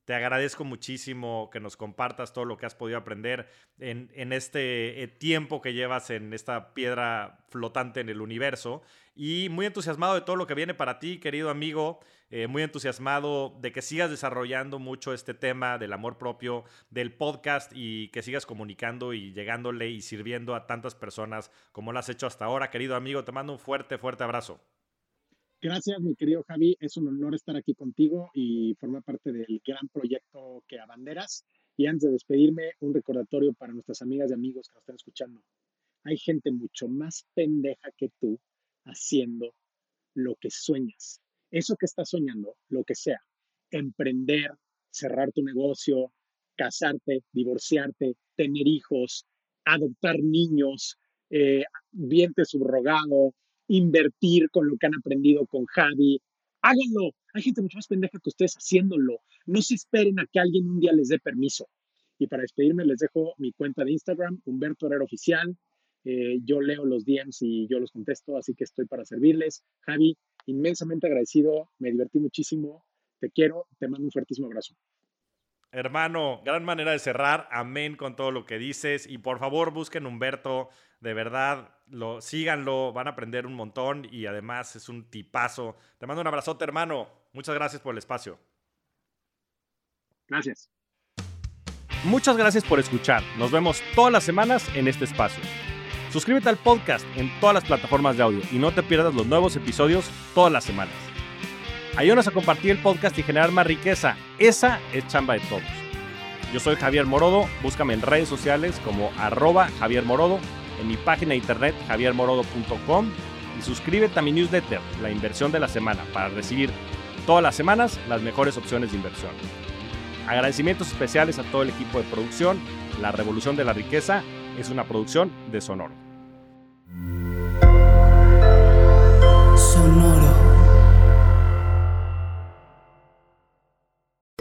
Te agradezco muchísimo que nos compartas todo lo que has podido aprender en, este eh, tiempo que llevas en esta piedra flotante en el universo. Y muy entusiasmado de todo lo que viene para ti, querido amigo. Eh, muy entusiasmado de que sigas desarrollando mucho este tema del amor propio, del podcast y que sigas comunicando y llegándole y sirviendo a tantas personas como lo has hecho hasta ahora. Querido amigo, te mando un fuerte, fuerte abrazo. Gracias, mi querido Javi. Es un honor estar aquí contigo y formar parte del gran proyecto que abanderas. Y antes de despedirme, un recordatorio para nuestras amigas y amigos que nos están escuchando. Hay gente mucho más pendeja que tú haciendo lo que sueñas. Eso que estás soñando, lo que sea, emprender, cerrar tu negocio, casarte, divorciarte, tener hijos, adoptar niños, eh, vientre subrogado, invertir con lo que han aprendido con Javi. Háganlo. Hay gente mucho más pendeja que ustedes haciéndolo. No se esperen a que alguien un día les dé permiso. Y para despedirme les dejo mi cuenta de Instagram, Humberto Herrera Oficial. Eh, yo leo los DMs y yo los contesto, así que estoy para servirles. Javi, inmensamente agradecido, me divertí muchísimo, te quiero, te mando un fuertísimo abrazo. Hermano, gran manera de cerrar. Amén con todo lo que dices. Y por favor, busquen Humberto. De verdad, lo, síganlo. Van a aprender un montón. Y además es un tipazo. Te mando un abrazote, hermano. Muchas gracias por el espacio. Gracias. Muchas gracias por escuchar. Nos vemos todas las semanas en este espacio. Suscríbete al podcast en todas las plataformas de audio y no te pierdas los nuevos episodios todas las semanas. Ayúdanos a compartir el podcast y generar más riqueza. Esa es chamba de todos. Yo soy Javier Morodo. Búscame en redes sociales como arroba Javier Morodo, mi página de internet javiermorodo.com y suscríbete a mi newsletter, La Inversión de la Semana, para recibir todas las semanas las mejores opciones de inversión. Agradecimientos especiales a todo el equipo de producción. La Revolución de la Riqueza es una producción de Sonoro. Sonoro.